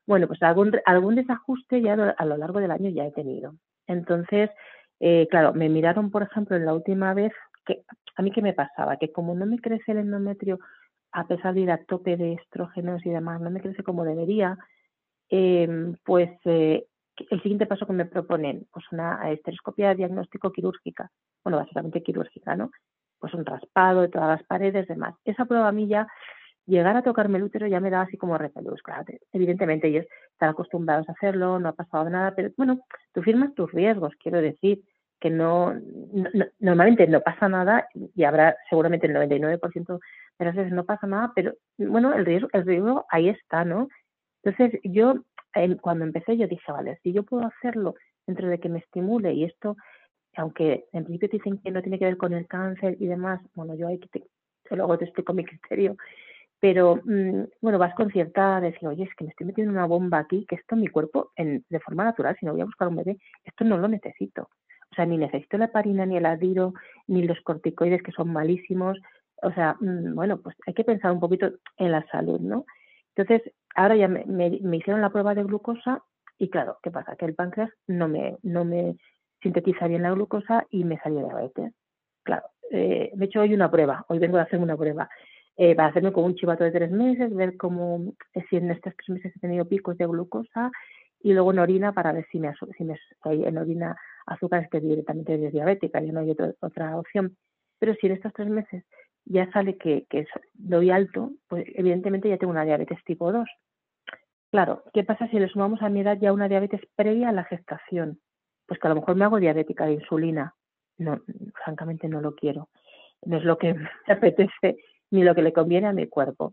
bueno, pues algún, algún desajuste ya a lo largo del año ya he tenido. Entonces, eh, claro, me miraron, por ejemplo, en la última vez que a mí qué me pasaba, que como no me crece el endometrio, a pesar de ir a tope de estrógenos y demás, no me crece como debería, em, pues eh, el siguiente paso que me proponen, pues una estereoscopia diagnóstico quirúrgica, bueno, básicamente quirúrgica, ¿no? Pues un raspado de todas las paredes, demás. Esa prueba a mí ya, llegar a tocarme el útero ya me daba así como repelús, claro, evidentemente ellos están acostumbrados a hacerlo, no ha pasado nada, pero bueno, tú firmas tus riesgos, quiero decir, que no, normalmente no pasa nada y habrá seguramente el 99% de las veces no pasa nada, pero bueno, el riesgo, el riesgo ahí está, ¿no? Entonces yo cuando empecé yo dije, vale, si yo puedo hacerlo dentro de que me estimule y esto, aunque en principio dicen que no tiene que ver con el cáncer y demás, bueno, yo ahí te, luego te explico mi criterio, pero mm, bueno, vas con cierta decir, oye, es que me estoy metiendo una bomba aquí, que esto en mi cuerpo, en, de forma natural, si no voy a buscar un bebé, esto no lo necesito. O sea, ni necesito la heparina, ni el adiro, ni los corticoides que son malísimos. O sea, mm, bueno, pues hay que pensar un poquito en la salud, ¿no? Entonces, ahora ya me, hicieron la prueba de glucosa y claro, ¿qué pasa? Que el páncreas no me, no me, sintetiza bien la glucosa y me salió diabetes. Claro, eh, de hecho hoy una prueba, hoy vengo a hacerme una prueba. Eh, para hacerme con un chivato de tres meses, ver cómo, eh, si en estos tres meses he tenido picos de glucosa y luego en orina para ver si me, si me hay en orina azúcares que directamente es diabética, y no hay otra opción. Pero si en estos tres meses ya sale que, que doy alto, pues evidentemente ya tengo una diabetes tipo 2. Claro, ¿qué pasa si le sumamos a mi edad ya una diabetes previa a la gestación? Pues que a lo mejor me hago diabética de insulina. No, francamente no lo quiero. No es lo que me apetece ni lo que le conviene a mi cuerpo.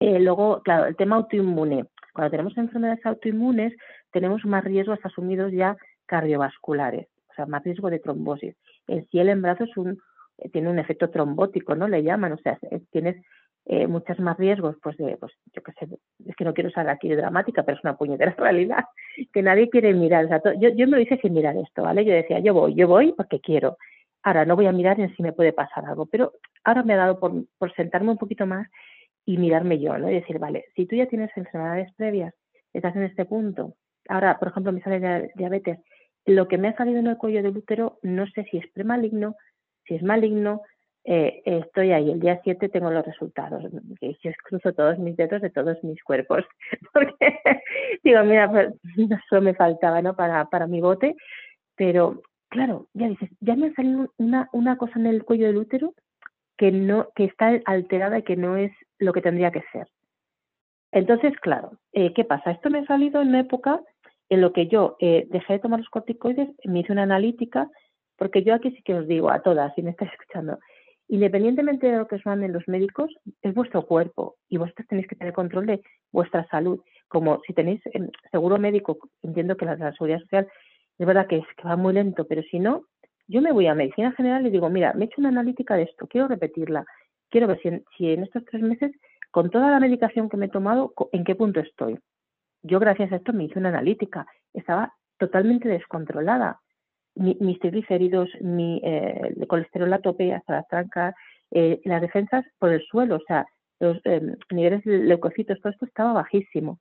Eh, luego, claro, el tema autoinmune. Cuando tenemos enfermedades autoinmunes, tenemos más riesgos asumidos ya cardiovasculares, o sea, más riesgo de trombosis. En sí el embarazo es un, eh, tiene un efecto trombótico, ¿no? Le llaman, o sea, tienes eh, muchos más riesgos, pues de, pues yo qué sé, es que no quiero usar aquí de dramática, pero es una puñetera realidad que nadie quiere mirar. O sea, yo, yo me lo hice sin mirar esto, ¿vale? Yo decía, yo voy, yo voy porque quiero. Ahora no voy a mirar en si me puede pasar algo, pero ahora me ha dado por, sentarme un poquito más y mirarme yo, ¿no? Y decir, vale, si tú ya tienes enfermedades previas, estás en este punto, ahora, por ejemplo, me sale diabetes, lo que me ha salido en el cuello del útero, no sé si es premaligno, si es maligno, eh, estoy ahí, el día 7 tengo los resultados, yo cruzo todos mis dedos de todos mis cuerpos, porque digo, mira, pues, eso me faltaba, ¿no? Para mi bote, pero claro, ya dices, ya me ha salido una, cosa en el cuello del útero que no, que está alterada y que no es lo que tendría que ser. Entonces, claro, eh, ¿qué pasa? Esto me ha salido en una época en lo que yo eh, dejé de tomar los corticoides, me hice una analítica, porque yo aquí sí que os digo a todas, si me estáis escuchando, independientemente de lo que os manden los médicos, es vuestro cuerpo y vosotros tenéis que tener control de vuestra salud. Como si tenéis em, seguro médico, entiendo que la, la seguridad social es verdad que, es, que va muy lento, pero si no, yo me voy a medicina general y digo, mira, me he hecho una analítica de esto, quiero repetirla, quiero ver si en estos tres meses, con toda la medicación que me he tomado, en qué punto estoy yo gracias a esto me hice una analítica, estaba totalmente descontrolada. mis triglicéridos, mi eh, colesterol a tope hasta las trancas, eh, las defensas por el suelo, o sea, los em, niveles de leucocitos, todo esto estaba bajísimo.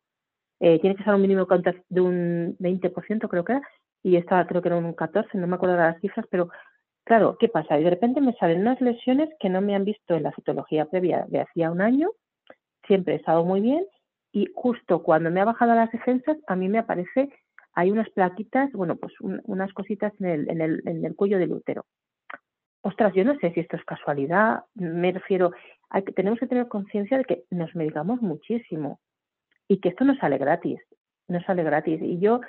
Eh, tiene que ser un mínimo de un 20%, creo que era, y estaba, creo que era un 14%, no me acuerdo de las cifras, pero claro, ¿qué pasa? Y de repente me salen unas lesiones que no me han visto en la citología previa de hacía un año, siempre he estado muy bien, y justo cuando me ha bajado las defensas, a mí me aparece, hay unas plaquitas, bueno, pues unas cositas en el, en, el, en el cuello del útero. Ostras, yo no sé si esto es casualidad, me refiero, hay que, tenemos que tener conciencia de que nos medicamos muchísimo y que esto no sale gratis, no sale gratis. Y yo,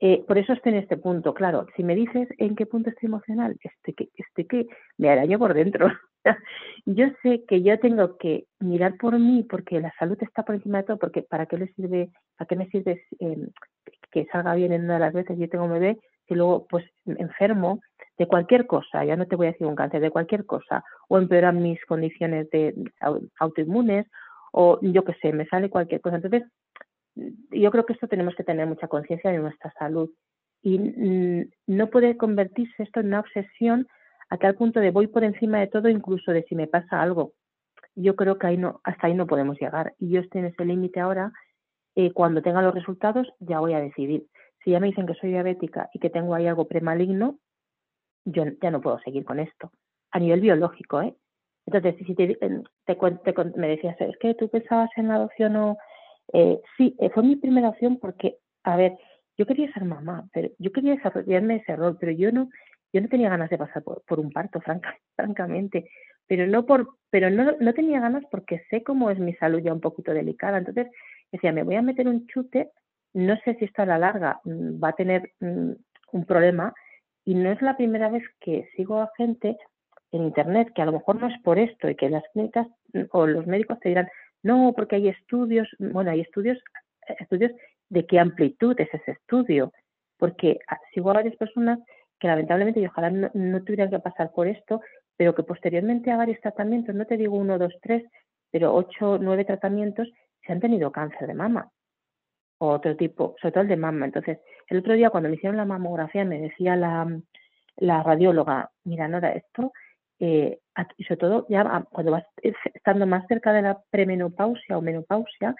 eh, por eso estoy en este punto, claro, si me dices en qué punto estoy emocional, estoy que, estoy que me araño por dentro. yo sé que yo tengo que mirar por mí porque la salud está por encima de todo, porque ¿para qué le sirve, para qué me sirve em, que salga bien en una de las veces yo tengo un bebé y luego pues enfermo de cualquier cosa, ya no te voy a decir un cáncer, de cualquier cosa, o empeoran mis condiciones de autoinmunes, o yo qué sé, me sale cualquier cosa. Entonces, yo creo que esto tenemos que tener mucha conciencia de nuestra salud y mm, no puede convertirse esto en una obsesión a tal punto de voy por encima de todo, incluso de si me pasa algo. Yo creo que ahí no, hasta ahí no podemos llegar. Y yo estoy en ese límite ahora. Eh, cuando tenga los resultados, ya voy a decidir. Si ya me dicen que soy diabética y que tengo ahí algo premaligno, yo ya no puedo seguir con esto. A nivel biológico, ¿eh? Entonces, si te, te, me decías, es que tú pensabas en la adopción o... Eh, sí, eh, fue mi primera opción porque, a ver, yo quería ser mamá, pero yo quería desarrollarme ese rol, pero yo no, yo no tenía ganas de pasar por, un parto, franca, francamente, pero no por, pero no, no tenía ganas porque sé cómo es mi salud ya un poquito delicada. Entonces decía, me voy a meter un chute, no sé si esto a la larga mm, va a tener mm, un problema y no es la primera vez que sigo a gente en internet que a lo mejor no es por esto y que las clínicas mm, o los médicos te dirán, no, porque hay estudios, bueno, hay estudios, estudios de qué amplitud es ese estudio, porque ah, sigo a varias personas que lamentablemente y ojalá no, tuvieran que pasar por esto, pero que posteriormente a varios tratamientos, no te digo uno, dos, tres, pero ocho, nueve tratamientos, se han tenido cáncer de mama o otro tipo, sobre todo el de mama. Entonces, el otro día cuando me hicieron la mamografía me decía la, la radióloga, mira, Nora, esto, eh, y sobre todo ya cuando vas estando más cerca de la premenopausia o menopausia,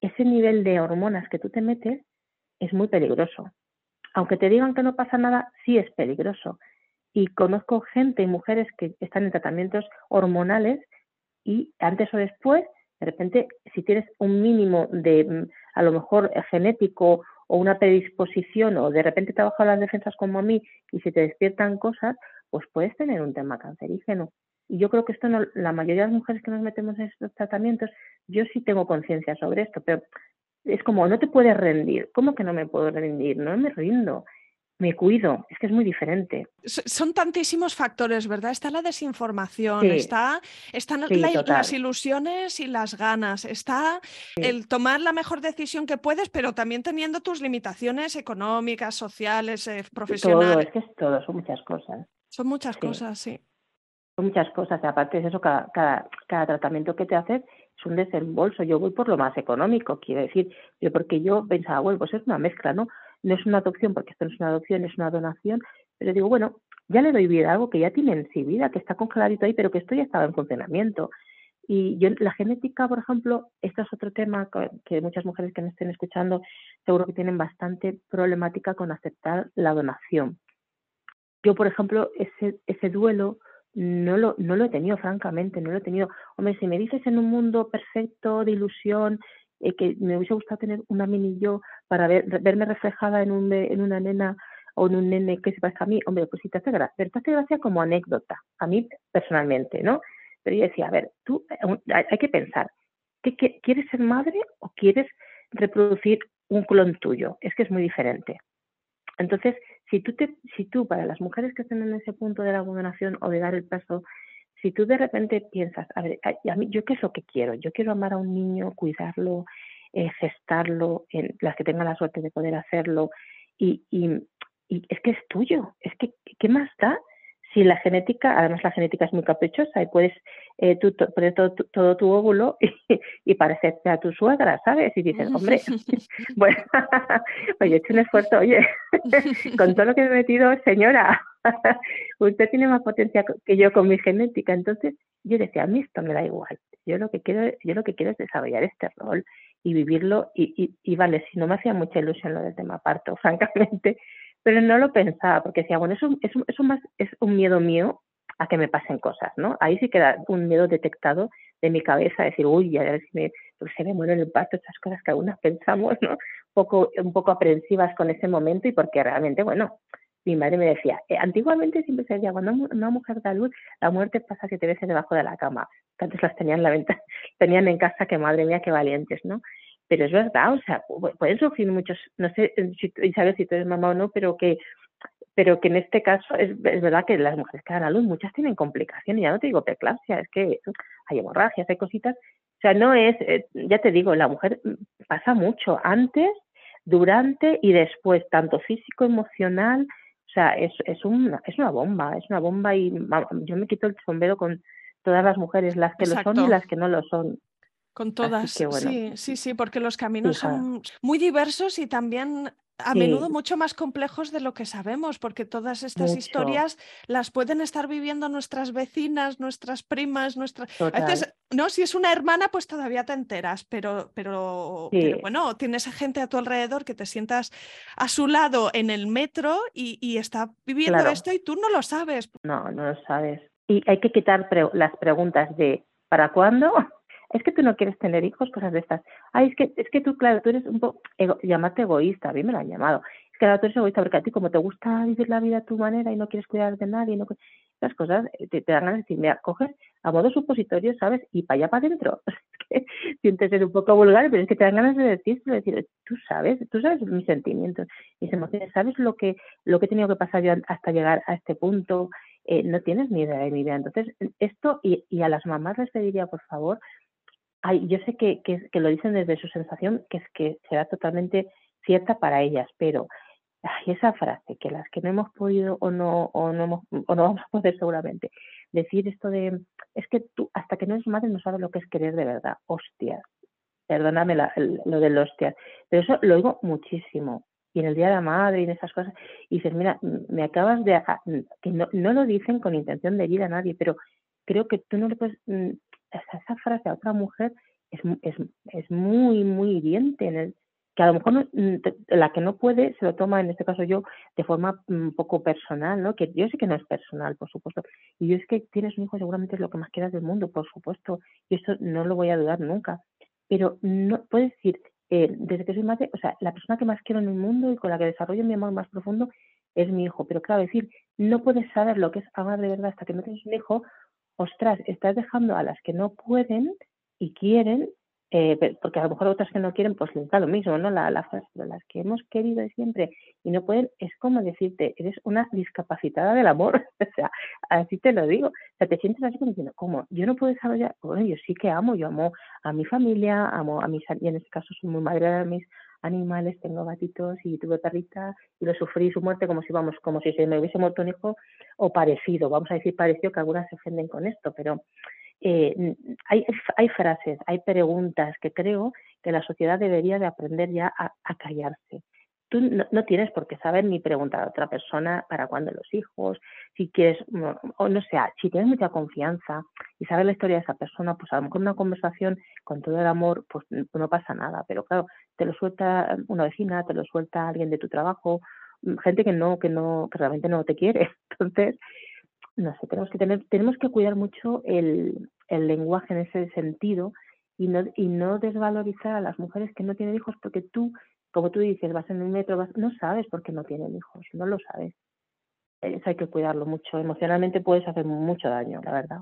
ese nivel de hormonas que tú te metes es muy peligroso aunque te digan que no pasa nada, sí es peligroso. Y conozco gente y mujeres que están en tratamientos hormonales y antes o después, de repente, si tienes un mínimo de, mm, a lo mejor, eh, genético o una predisposición o de repente te bajan las defensas como a mí y si te despiertan cosas, pues puedes tener un tema cancerígeno. Y yo creo que esto no, la mayoría de las mujeres que nos metemos en estos tratamientos, yo sí tengo conciencia sobre esto, pero es como, no te puedes rendir. ¿Cómo que no me puedo rendir? No me rindo. Me cuido, es que es muy diferente. Son tantísimos factores, ¿verdad? Está la desinformación, está, están las ilusiones y las ganas, está el tomar la mejor decisión que puedes, pero también teniendo tus limitaciones económicas, sociales, eh, profesionales. Todo, es que es todo, son muchas cosas. Son muchas cosas, sí. Son muchas cosas, aparte de eso, cada, cada, cada tratamiento que te haces es un desembolso. Yo voy por lo más económico, quiero decir, yo porque yo pensaba, bueno, pues es una mezcla, ¿no? No es una adopción, porque esto no es una adopción, es una donación, pero digo, bueno, ya le doy vida a algo que ya tiene en sí vida, que está congeladito ahí, pero que esto ya estaba en funcionamiento. Y yo, la genética, por ejemplo, esto es otro tema que muchas mujeres que me estén escuchando seguro que tienen bastante problemática con aceptar la donación. Yo, por ejemplo, ese, duelo no lo, no lo he tenido, francamente, no lo he tenido. Hombre, si me dices en un mundo perfecto, de ilusión, eh, que me hubiese gustado tener una mini yo para ver, verme reflejada en, un, en una nena o en un nene que se parezca a mí, hombre, pues sí te hace gracia, pero te hace gracia como anécdota, a mí personalmente, ¿no? Pero yo decía, a ver, tú, eh, hay, que pensar, ¿qué, ¿quieres ser madre o quieres reproducir un clon tuyo? Es que es muy diferente. Entonces, si tú, te, si tú, para las mujeres que estén en ese punto de la abominación o de dar el paso, si tú de repente piensas, a ver, a mí, ¿yo qué es lo que quiero? Yo quiero amar a un niño, cuidarlo, eh, gestarlo, en, las que tengan la suerte de poder hacerlo, y, y, y es que es tuyo, es que, ¿qué más da? Si la genética, además la genética es muy caprichosa y puedes eh, tú poner todo, tu óvulo y, y, parecerte a tu suegra, ¿sabes? Y dices, hombre, bueno, pues yo he hecho un esfuerzo, oye, con todo lo que he metido, señora, usted tiene más potencia que yo con mi genética. Entonces yo decía, a mí esto me da igual. Yo lo que quiero, yo lo que quiero es desarrollar este rol y vivirlo y, y, y vale, si no me hacía mucha ilusión lo del tema parto, francamente, pero no lo pensaba porque decía, bueno, eso, eso, eso más es un miedo mío a que me pasen cosas, ¿no? Ahí sí queda un miedo detectado de mi cabeza, decir, uy, a ver si me, pues se me muere el parto, esas cosas que algunas pensamos, ¿no? Un poco, un poco aprensivas con ese momento y porque realmente, bueno, mi madre me decía, eh, antiguamente siempre se decía, cuando una mujer da luz, la muerte pasa siete veces debajo de la cama. Antes las tenían en la venta, tenían en casa, que madre mía, qué valientes, ¿no? Pero es verdad, o sea, pueden sufrir muchos, no sé eh, si, sabes si tú eres mamá o no, pero que pero que en este caso es, es, verdad que las mujeres que dan a luz, muchas tienen complicaciones, ya no te digo preeclampsia, es que hay hemorragias, hay cositas, o sea, no es, eh, ya te digo, la mujer pasa mucho antes, durante y después, tanto físico, emocional, o sea, es, es, una, es una bomba, es una bomba y yo me quito el sombrero con todas las mujeres, las que lo son y las que no lo son. Con todas, sí, sí, sí, porque los caminos son muy diversos y también a menudo mucho más complejos de lo que sabemos, porque todas estas historias las pueden estar viviendo nuestras vecinas, nuestras primas, nuestras... no, si es una hermana, pues todavía te enteras, pero, pero, bueno, tienes gente a tu alrededor que te sientas a su lado en el metro y, está viviendo esto y tú no lo sabes. No, no lo sabes. Y hay que quitar las preguntas de ¿para cuándo? Es que tú no quieres tener hijos, cosas de estas. Ay, es que, es que tú, claro, tú eres un poco, llamarte egoísta, a mí me lo han llamado. Es que tú eres egoísta porque a ti como te gusta vivir la vida a tu manera y no quieres cuidar de nadie, no, esas cosas eh, te, dan ganas de decir, mira, coges a modo supositorio, ¿sabes? Y para allá para adentro. Es que sientes ser un poco vulgar, pero es que te dan ganas de decir, decir, tú sabes, tú sabes mis sentimientos, mis emociones, sabes lo que, lo que he tenido que pasar yo hasta llegar a este punto, eh, no tienes ni idea de mi vida. Entonces, esto, y, y a las mamás les pediría, por favor, yo sé que, que, lo dicen desde su sensación, que es que será totalmente cierta para ellas, pero hay esa frase, que las que no hemos podido o no, o no, hemos, o no vamos a poder seguramente, decir esto de, es que tú hasta que no eres madre no sabes lo que es querer de verdad, hostias, perdóname lo del hostias, pero eso lo oigo muchísimo, y en el Día de la Madre y en esas cosas, y dices, mira, me acabas de, que no, no lo dicen con intención de herir a nadie, pero creo que tú no le puedes mm, esa, frase a otra mujer es, es, es muy, muy hiriente en el, que a lo mejor mm, la que no puede se lo toma, en este caso yo, de forma un poco personal, ¿no? Que yo sé que no es personal, por supuesto. Y yo es que tienes un hijo seguramente es lo que más quieras del mundo, por supuesto. Y eso no lo voy a dudar nunca. Pero no puedes decir, eh, desde que soy madre, o sea, la persona que más quiero en el mundo y con la que desarrollo mi amor más profundo es mi hijo. Pero claro, decir, no puedes saber lo que es amar de verdad hasta que no tienes un hijo, ostras, estás dejando a las que no pueden y quieren eh, porque a lo mejor otras que no quieren, pues les da lo mismo, ¿no? La, la frase, pero las que hemos querido siempre y no pueden, es como decirte, eres una discapacitada del amor, o sea, así te lo digo, o sea, te sientes así como diciendo, ¿cómo? Yo no puedo desarrollar, bueno, yo sí que amo, yo amo a mi familia, amo a mis, y en este caso soy muy madre de mis animales, tengo gatitos y tuve perrita y lo sufrí su muerte como si, vamos, como si se me hubiese muerto un hijo o parecido, vamos a decir parecido, que algunas se ofenden con esto, pero eh, hay, hay frases, hay preguntas que creo que la sociedad debería de aprender ya a, callarse. Tú no, tienes por qué saber ni preguntar a otra persona para cuándo los hijos, si quieres, o no sé, si tienes mucha confianza y sabes la historia de esa persona, pues a lo mejor una conversación con todo el amor, pues no pasa nada, pero claro, te lo suelta una vecina, te lo suelta alguien de tu trabajo, gente que no, que no, que realmente no te quiere. Entonces, no sé, tenemos que tener, tenemos que cuidar mucho el, el lenguaje en ese sentido y no, y no desvalorizar a las mujeres que no tienen hijos porque tú, como tú dices, vas en el metro, vas, no sabes por qué no tienen hijos, no lo sabes. Eso hay que cuidarlo mucho. Emocionalmente puedes hacer mucho daño, la verdad.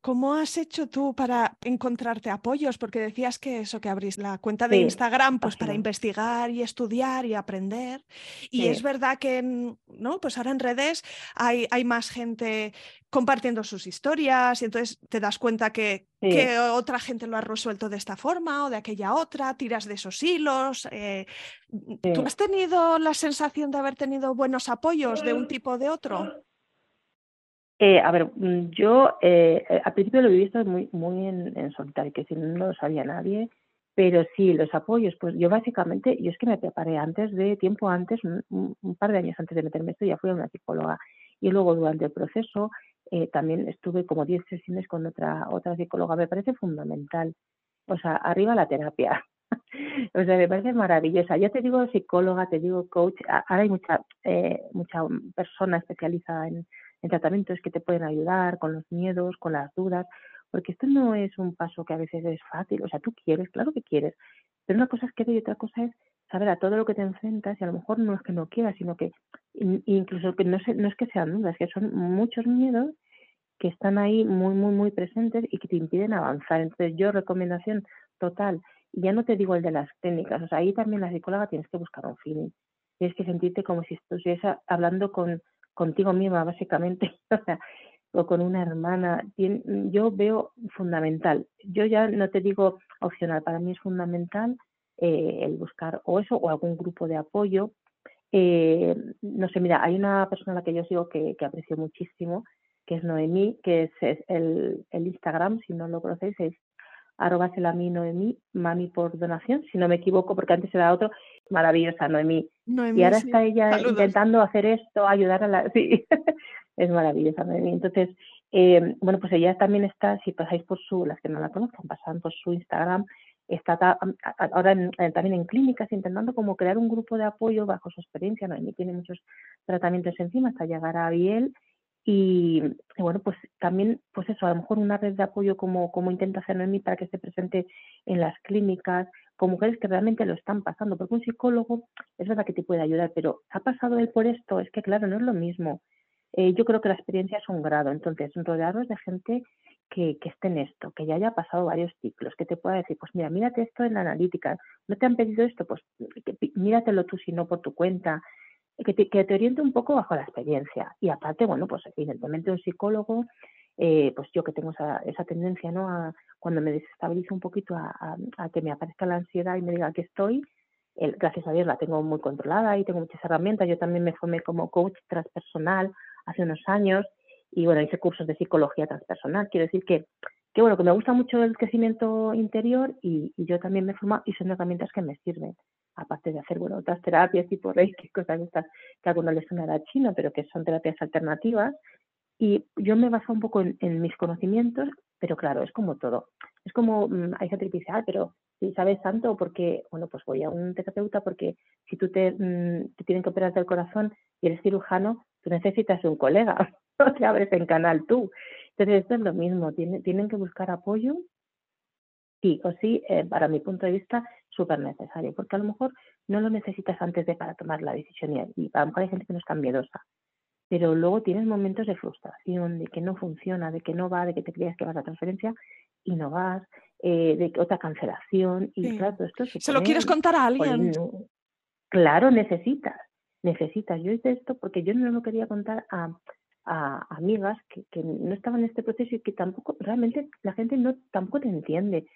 ¿Cómo has hecho tú para encontrarte apoyos? Porque decías que eso, que abrís la cuenta de Instagram pues para investigar y estudiar y aprender. Y es verdad que ¿no? pues ahora en redes hay, hay más gente compartiendo sus historias y entonces te das cuenta que, que, otra gente lo ha resuelto de esta forma o de aquella otra, tiras de esos hilos. Eh, ¿Tú has tenido la sensación de haber tenido buenos apoyos de un tipo o de otro? Eh, a ver, mm, yo eh, eh, al principio lo viví esto muy, muy en, solitario, que si no lo sabía nadie, pero sí, los apoyos, pues yo básicamente, yo es que me preparé antes de, tiempo antes, un, par de años antes de meterme esto, ya fui a una psicóloga. Y luego durante el proceso también estuve como 10 sesiones con otra, otra psicóloga. Me parece fundamental. O sea, arriba la terapia. o sea, me parece maravillosa. Ya te digo psicóloga, te digo coach. Ahora hay mucha, mucha persona especializada en en tratamientos que te pueden ayudar con los miedos, con las dudas, porque esto no es un paso que a veces es fácil, o sea, tú quieres, claro que quieres, pero una cosa es querer y otra cosa es saber a todo lo que te enfrentas y a lo mejor no es que no quieras, sino que incluso que no, no es que sean dudas, que son muchos miedos que están ahí muy, muy, muy presentes y que te impiden avanzar. Entonces, yo recomendación total, y ya no te digo el de las técnicas, o sea, ahí también la psicóloga tienes que buscar un feeling, tienes que sentirte como si estuvieras hablando con contigo misma, básicamente, o con una hermana. Yo veo fundamental. Yo ya no te digo opcional, para mí es fundamental eh, el buscar o eso o algún grupo de apoyo. Eh, no sé, mira, hay una persona a la que yo sigo que, aprecio muchísimo, que es Noemí, que es, el, el, Instagram, si no lo conocéis, es arroba mami por donación, si no me equivoco, porque antes era otro, maravillosa Noemí. y ahora está ella intentando hacer esto, ayudar a la... Sí, es maravillosa Noemí. Entonces, eh, bueno, pues ella también está, si pasáis por su, las que no la conozcan, pasan por su Instagram, está ahora también en clínicas intentando como crear un grupo de apoyo bajo su experiencia. Noemí tiene muchos tratamientos encima hasta llegar a Biel y, bueno, pues también, pues eso, a lo mejor una red de apoyo como, como intenta hacer Noemi para que esté presente en las clínicas, con mujeres que realmente lo están pasando, porque un psicólogo es verdad que te puede ayudar, pero ¿ha pasado él por esto? Es que claro, no es lo mismo. Eh, yo creo que la experiencia es un grado, entonces rodearos de gente que, que esté en esto, que ya haya pasado varios ciclos, que te pueda decir, pues mira, mírate esto en la analítica, no te han pedido esto, pues míratelo tú si no por tu cuenta, que te, oriente un poco bajo la experiencia. Y aparte, bueno, pues evidentemente un psicólogo, eh, pues yo que tengo esa, esa tendencia, ¿no? A, cuando me desestabilizo un poquito a, que me aparezca la ansiedad y me diga que estoy, el, gracias a Dios la tengo muy controlada y tengo muchas herramientas. Yo también me formé como coach transpersonal hace unos años y bueno, hice cursos de psicología transpersonal. Quiero decir que, que bueno, que me gusta mucho el crecimiento interior y, y yo también me formo y son herramientas que me sirven aparte de hacer bueno, otras terapias tipo Reiki, cosas estas que a algunos les sonará chino, pero que son terapias alternativas. Y yo me baso un poco en, mis conocimientos, pero claro, es como todo. Es como, mm, hay gente que dice, ah, pero si sabes tanto, porque, bueno, pues voy a un terapeuta porque si tú te, mm, te tienen que operar del corazón y eres cirujano, tú necesitas un colega, no te abres en canal tú. Entonces, esto es lo mismo, tienen, tienen que buscar apoyo, sí o sí, eh, para mi punto de vista, súper necesario, porque a lo mejor no lo necesitas antes de para tomar la decisión y, a lo mejor hay gente que no es tan miedosa, pero luego tienes momentos de frustración, de que no funciona, de que no va, de que te creías que vas a transferencia y no vas, eh, de otra cancelación y claro, esto ¿Se lo quieres contar a alguien? claro, necesitas, necesitas. Yo hice esto porque yo no lo quería contar a, a amigas que, que, no estaban en este proceso y que tampoco, realmente la gente no tampoco te entiende.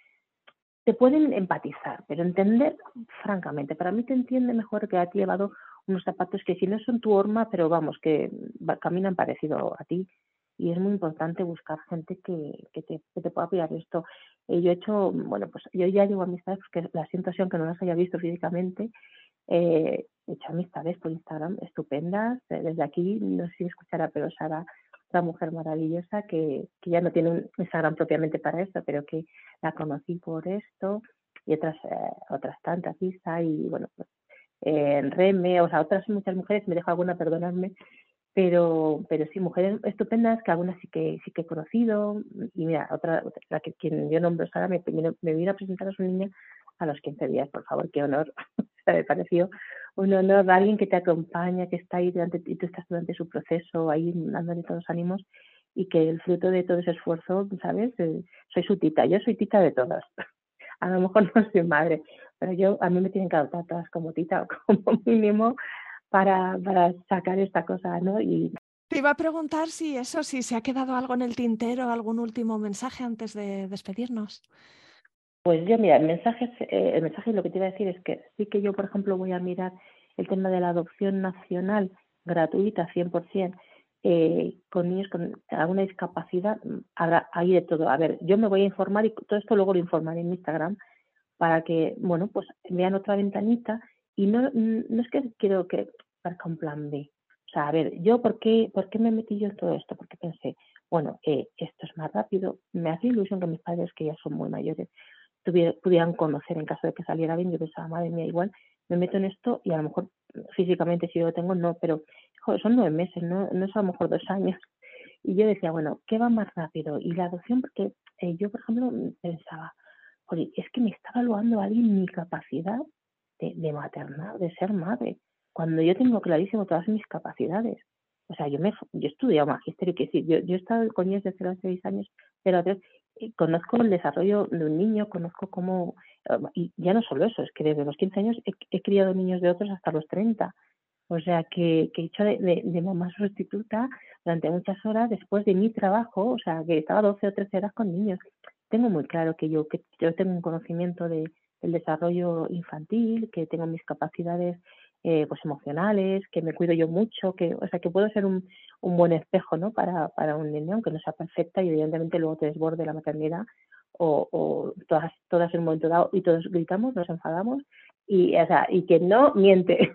Te pueden empatizar, pero entender, francamente, para mí te entiende mejor que a ti llevado unos zapatos que si no son tu horma, pero vamos, que caminan parecido a ti. Y es muy importante buscar gente que, que, te, que te pueda apoyar esto. Eh, yo he hecho, bueno, pues yo ya llevo amistades porque la siento así, aunque no las haya visto físicamente, eh, he hecho amistades por Instagram estupendas. Eh, desde aquí, no sé si escuchará, pero Sara, otra mujer maravillosa que, que ya no tiene un Instagram propiamente para esto, pero que la conocí por esto y otras eh, otras tantas, Isa y bueno, pues en Reme, o sea, otras muchas mujeres, me dejo alguna, perdonadme, pero pero sí mujeres estupendas que algunas sí que sí que he conocido. Y mira otra, la que quien yo nombro Sara me, me, vino a presentar a su niña a los 15 días por favor qué honor. Me pareció un honor alguien que te acompaña que está ahí durante y tú estás durante su proceso ahí dándole todos los ánimos y que el fruto de todo ese esfuerzo sabes eh, soy su tita yo soy tita de todas a lo mejor no soy madre pero yo a mí me tienen que adoptar todas como tita como mínimo para, para sacar esta cosa, ¿no? Y te iba a preguntar si eso, si se ha quedado algo en el tintero, algún último mensaje antes de despedirnos. Pues yo, mira, el mensaje, eh, el mensaje lo que te iba a decir es que sí que yo, por ejemplo, voy a mirar el tema de la adopción nacional gratuita, 100%, eh, con niños con alguna discapacidad, habrá ahí de todo. A ver, yo me voy a informar y todo esto luego lo informaré en Instagram para que, bueno, pues vean otra ventanita y no, no es que quiero que parezca un plan B. O sea, a ver, yo, ¿por qué, por qué me metí yo en todo esto? Porque pensé, bueno, eh, esto es más rápido. Me hace ilusión que mis padres, que ya son muy mayores, pudieran conocer en caso de que saliera bien. Yo pensaba, madre mía, igual me meto en esto y a lo mejor físicamente si yo lo tengo, no, pero son nueve meses, no, no es a lo mejor dos años. Y yo decía, bueno, ¿qué va más rápido? Y la adopción, porque eh, yo, por ejemplo, pensaba, oye, es que me está evaluando alguien mi capacidad de, de maternar, de ser madre, cuando yo tengo clarísimo todas mis capacidades. O sea, yo me yo he estudiado magisterio, que sí, yo, yo he estado con niños de 0 a 6 años, pero a 3, y conozco el desarrollo de un niño, conozco cómo, eh, y ya no solo eso, es que desde los 15 años he, criado niños de otros hasta los 30. O sea, que, que he hecho de, de, mamá sustituta durante muchas horas después de mi trabajo, o sea, que estaba 12 o 13 horas con niños. Tengo muy claro que yo, que yo tengo un conocimiento de, el desarrollo infantil, que tengo mis capacidades eh, pues emocionales, que me cuido yo mucho, que, o sea, que puedo ser un, un buen espejo ¿no? para, para un niño, aunque no sea perfecta y evidentemente luego te desborde la maternidad o, o todas, todas en un momento dado y todos gritamos, nos enfadamos y, o sea, y que no miente.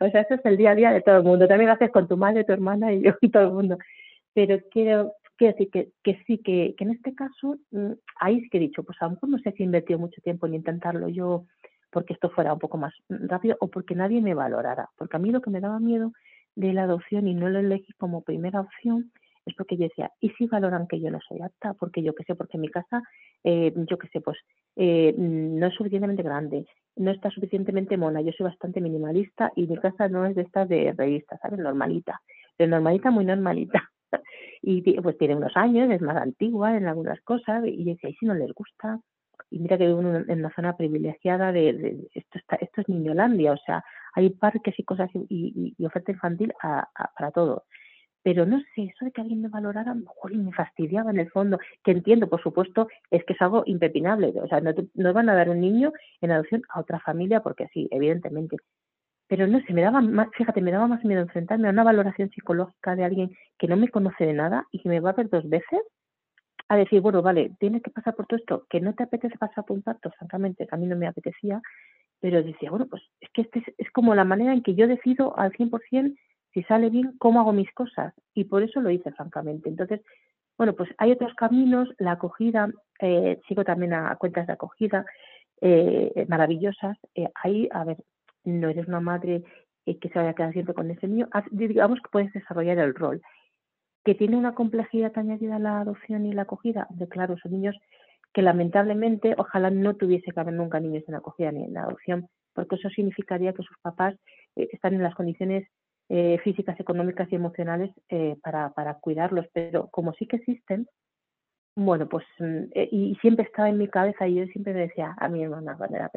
O sea, eso es el día a día de todo el mundo. También lo haces con tu madre, tu hermana y yo y todo el mundo. Pero quiero, quiero decir que, que sí, que, que, en este caso, mm, ahí sí que he dicho, pues a lo mejor no sé si he invertido mucho tiempo en intentarlo yo porque esto fuera un poco más rápido o porque nadie me valorara. Porque a mí lo que me daba miedo de la adopción y no lo elegí como primera opción es porque yo decía, ¿y si valoran que yo no soy apta? Porque yo qué sé, porque mi casa, eh, yo qué sé, pues eh, no es suficientemente grande, no está suficientemente mona, yo soy bastante minimalista y mi casa no es de estas de revista, ¿sabes? Normalita, de normalita, muy normalita. y pues tiene unos años, es más antigua en algunas cosas, y decía, ¿y si no les gusta? Y mira que vivo en una zona privilegiada de, esto está, esto es Niñolandia, o sea, hay parques y cosas y, oferta infantil para todo. Pero no sé, eso de que alguien me valorara, mejor me fastidiaba en el fondo, que entiendo, por supuesto, es que es algo impepinable. O sea, no, no van a dar un niño en adopción a otra familia, porque sí, evidentemente, pero no sé, me daba más, fíjate, me daba más miedo enfrentarme a una valoración psicológica de alguien que no me conoce de nada y que me va a ver dos veces, a decir, bueno, vale, tienes que pasar por todo esto, que no te apetece pasar por un pacto, francamente, a mí no me apetecía, pero decía, bueno, pues es que este es, como la manera en que yo decido al 100% si sale bien, cómo hago mis cosas, y por eso lo hice, francamente. Entonces, bueno, pues hay otros caminos, la acogida, eh, sigo también a cuentas de acogida, eh, maravillosas. Eh, ahí, a ver, no eres una madre eh, que se vaya a quedar siempre con ese niño. Digamos que puedes desarrollar el rol. Que tiene una complejidad añadida la adopción y la acogida. De claro, son niños que lamentablemente ojalá no tuviese que haber nunca niños en acogida ni en adopción, porque eso significaría que sus papás están en las condiciones físicas, económicas y emocionales para, para cuidarlos. Pero como sí que existen, bueno, pues mm, eh, y siempre estaba en mi cabeza y yo siempre me decía a mi hermana cuando era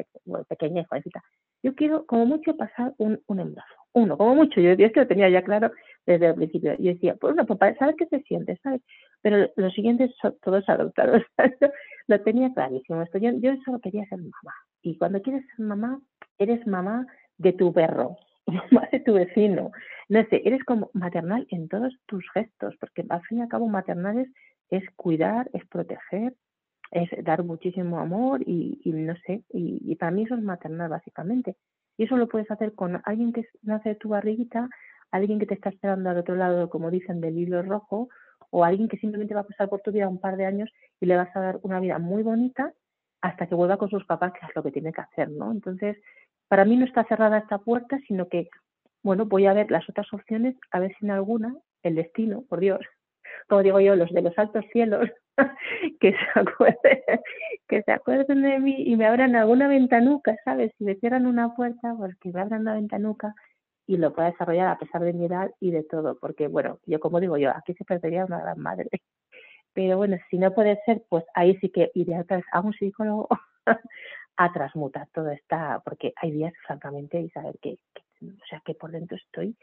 pequeña y jovencita, yo quiero como mucho pasar un, un embarazo, uno, como mucho, yo, es que lo tenía ya claro desde el principio. Yo decía, pues no, papá, ¿sabes qué se siente? ¿Sabes? Pero los siguientes son todos adoptados, lo tenía clarísimo. Esto, yo, yo solo quería ser mamá. Y cuando quieres ser mamá, eres mamá de tu perro, mamá de tu vecino. No sé, eres como maternal en todos tus gestos, porque al fin y al cabo maternales es cuidar, es proteger, es dar muchísimo amor y, no sé, y, para mí eso es maternal básicamente. Y eso lo puedes hacer con alguien que nace de tu barriguita, alguien que te está esperando al otro lado, como dicen, del hilo rojo, o alguien que simplemente va a pasar por tu vida un par de años y le vas a dar una vida muy bonita hasta que vuelva con sus papás, que es lo que tiene que hacer, ¿no? Entonces, para mí no está cerrada esta puerta, sino que, bueno, voy a ver las otras opciones, a ver si en alguna el destino, por Dios, como digo yo, los de los altos cielos, que se acuerden, que se acuerden de mí y me abran alguna ventanuca, ¿sabes? Si me cierran una puerta, pues que me abran una ventanuca y lo pueda desarrollar a pesar de mi edad y de todo, porque bueno, yo como digo yo, aquí se perdería una gran madre. Pero bueno, si no puede ser, pues ahí sí que iré a un psicólogo a transmutar todo esta, porque hay días, francamente, y saber que, que, o sea, que por dentro estoy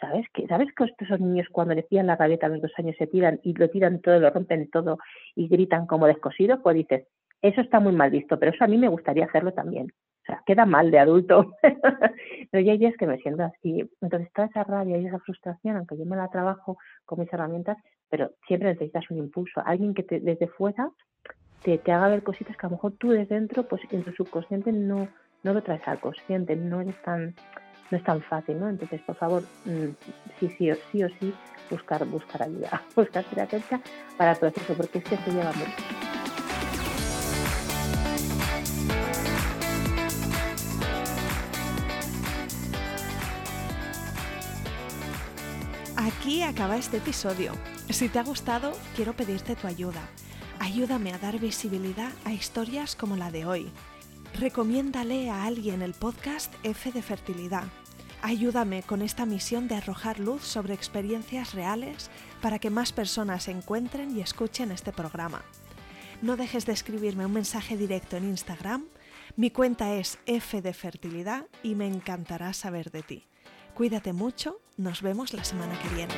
¿Sabes que ¿Sabes que estos niños cuando le pillan la gaveta a los dos años se tiran y lo tiran todo, lo rompen todo y gritan como descosidos? Pues dices, eso está muy mal visto, pero eso a mí me gustaría hacerlo también. O sea, queda mal de adulto. pero ya hay días que me siento así. Entonces, toda esa rabia y esa frustración, aunque yo me la trabajo con mis herramientas, pero siempre necesitas un impulso. Alguien que te, desde fuera te, te haga ver cositas que a lo mejor tú desde dentro, pues en tu subconsciente no, no lo traes al consciente, no eres tan no es tan fácil, ¿no? Entonces, por favor, mm, sí, sí, sí o sí, buscar, buscar ayuda, buscar terapeuta para el proceso, porque es que se lleva mucho. Aquí acaba este episodio. Si te ha gustado, quiero pedirte tu ayuda. Ayúdame a dar visibilidad a historias como la de hoy Recomiéndale a alguien el podcast F de Fertilidad. Ayúdame con esta misión de arrojar luz sobre experiencias reales para que más personas encuentren y escuchen este programa. No dejes de escribirme un mensaje directo en Instagram. Mi cuenta es F de Fertilidad y me encantará saber de ti. Cuídate mucho, nos vemos la semana que viene.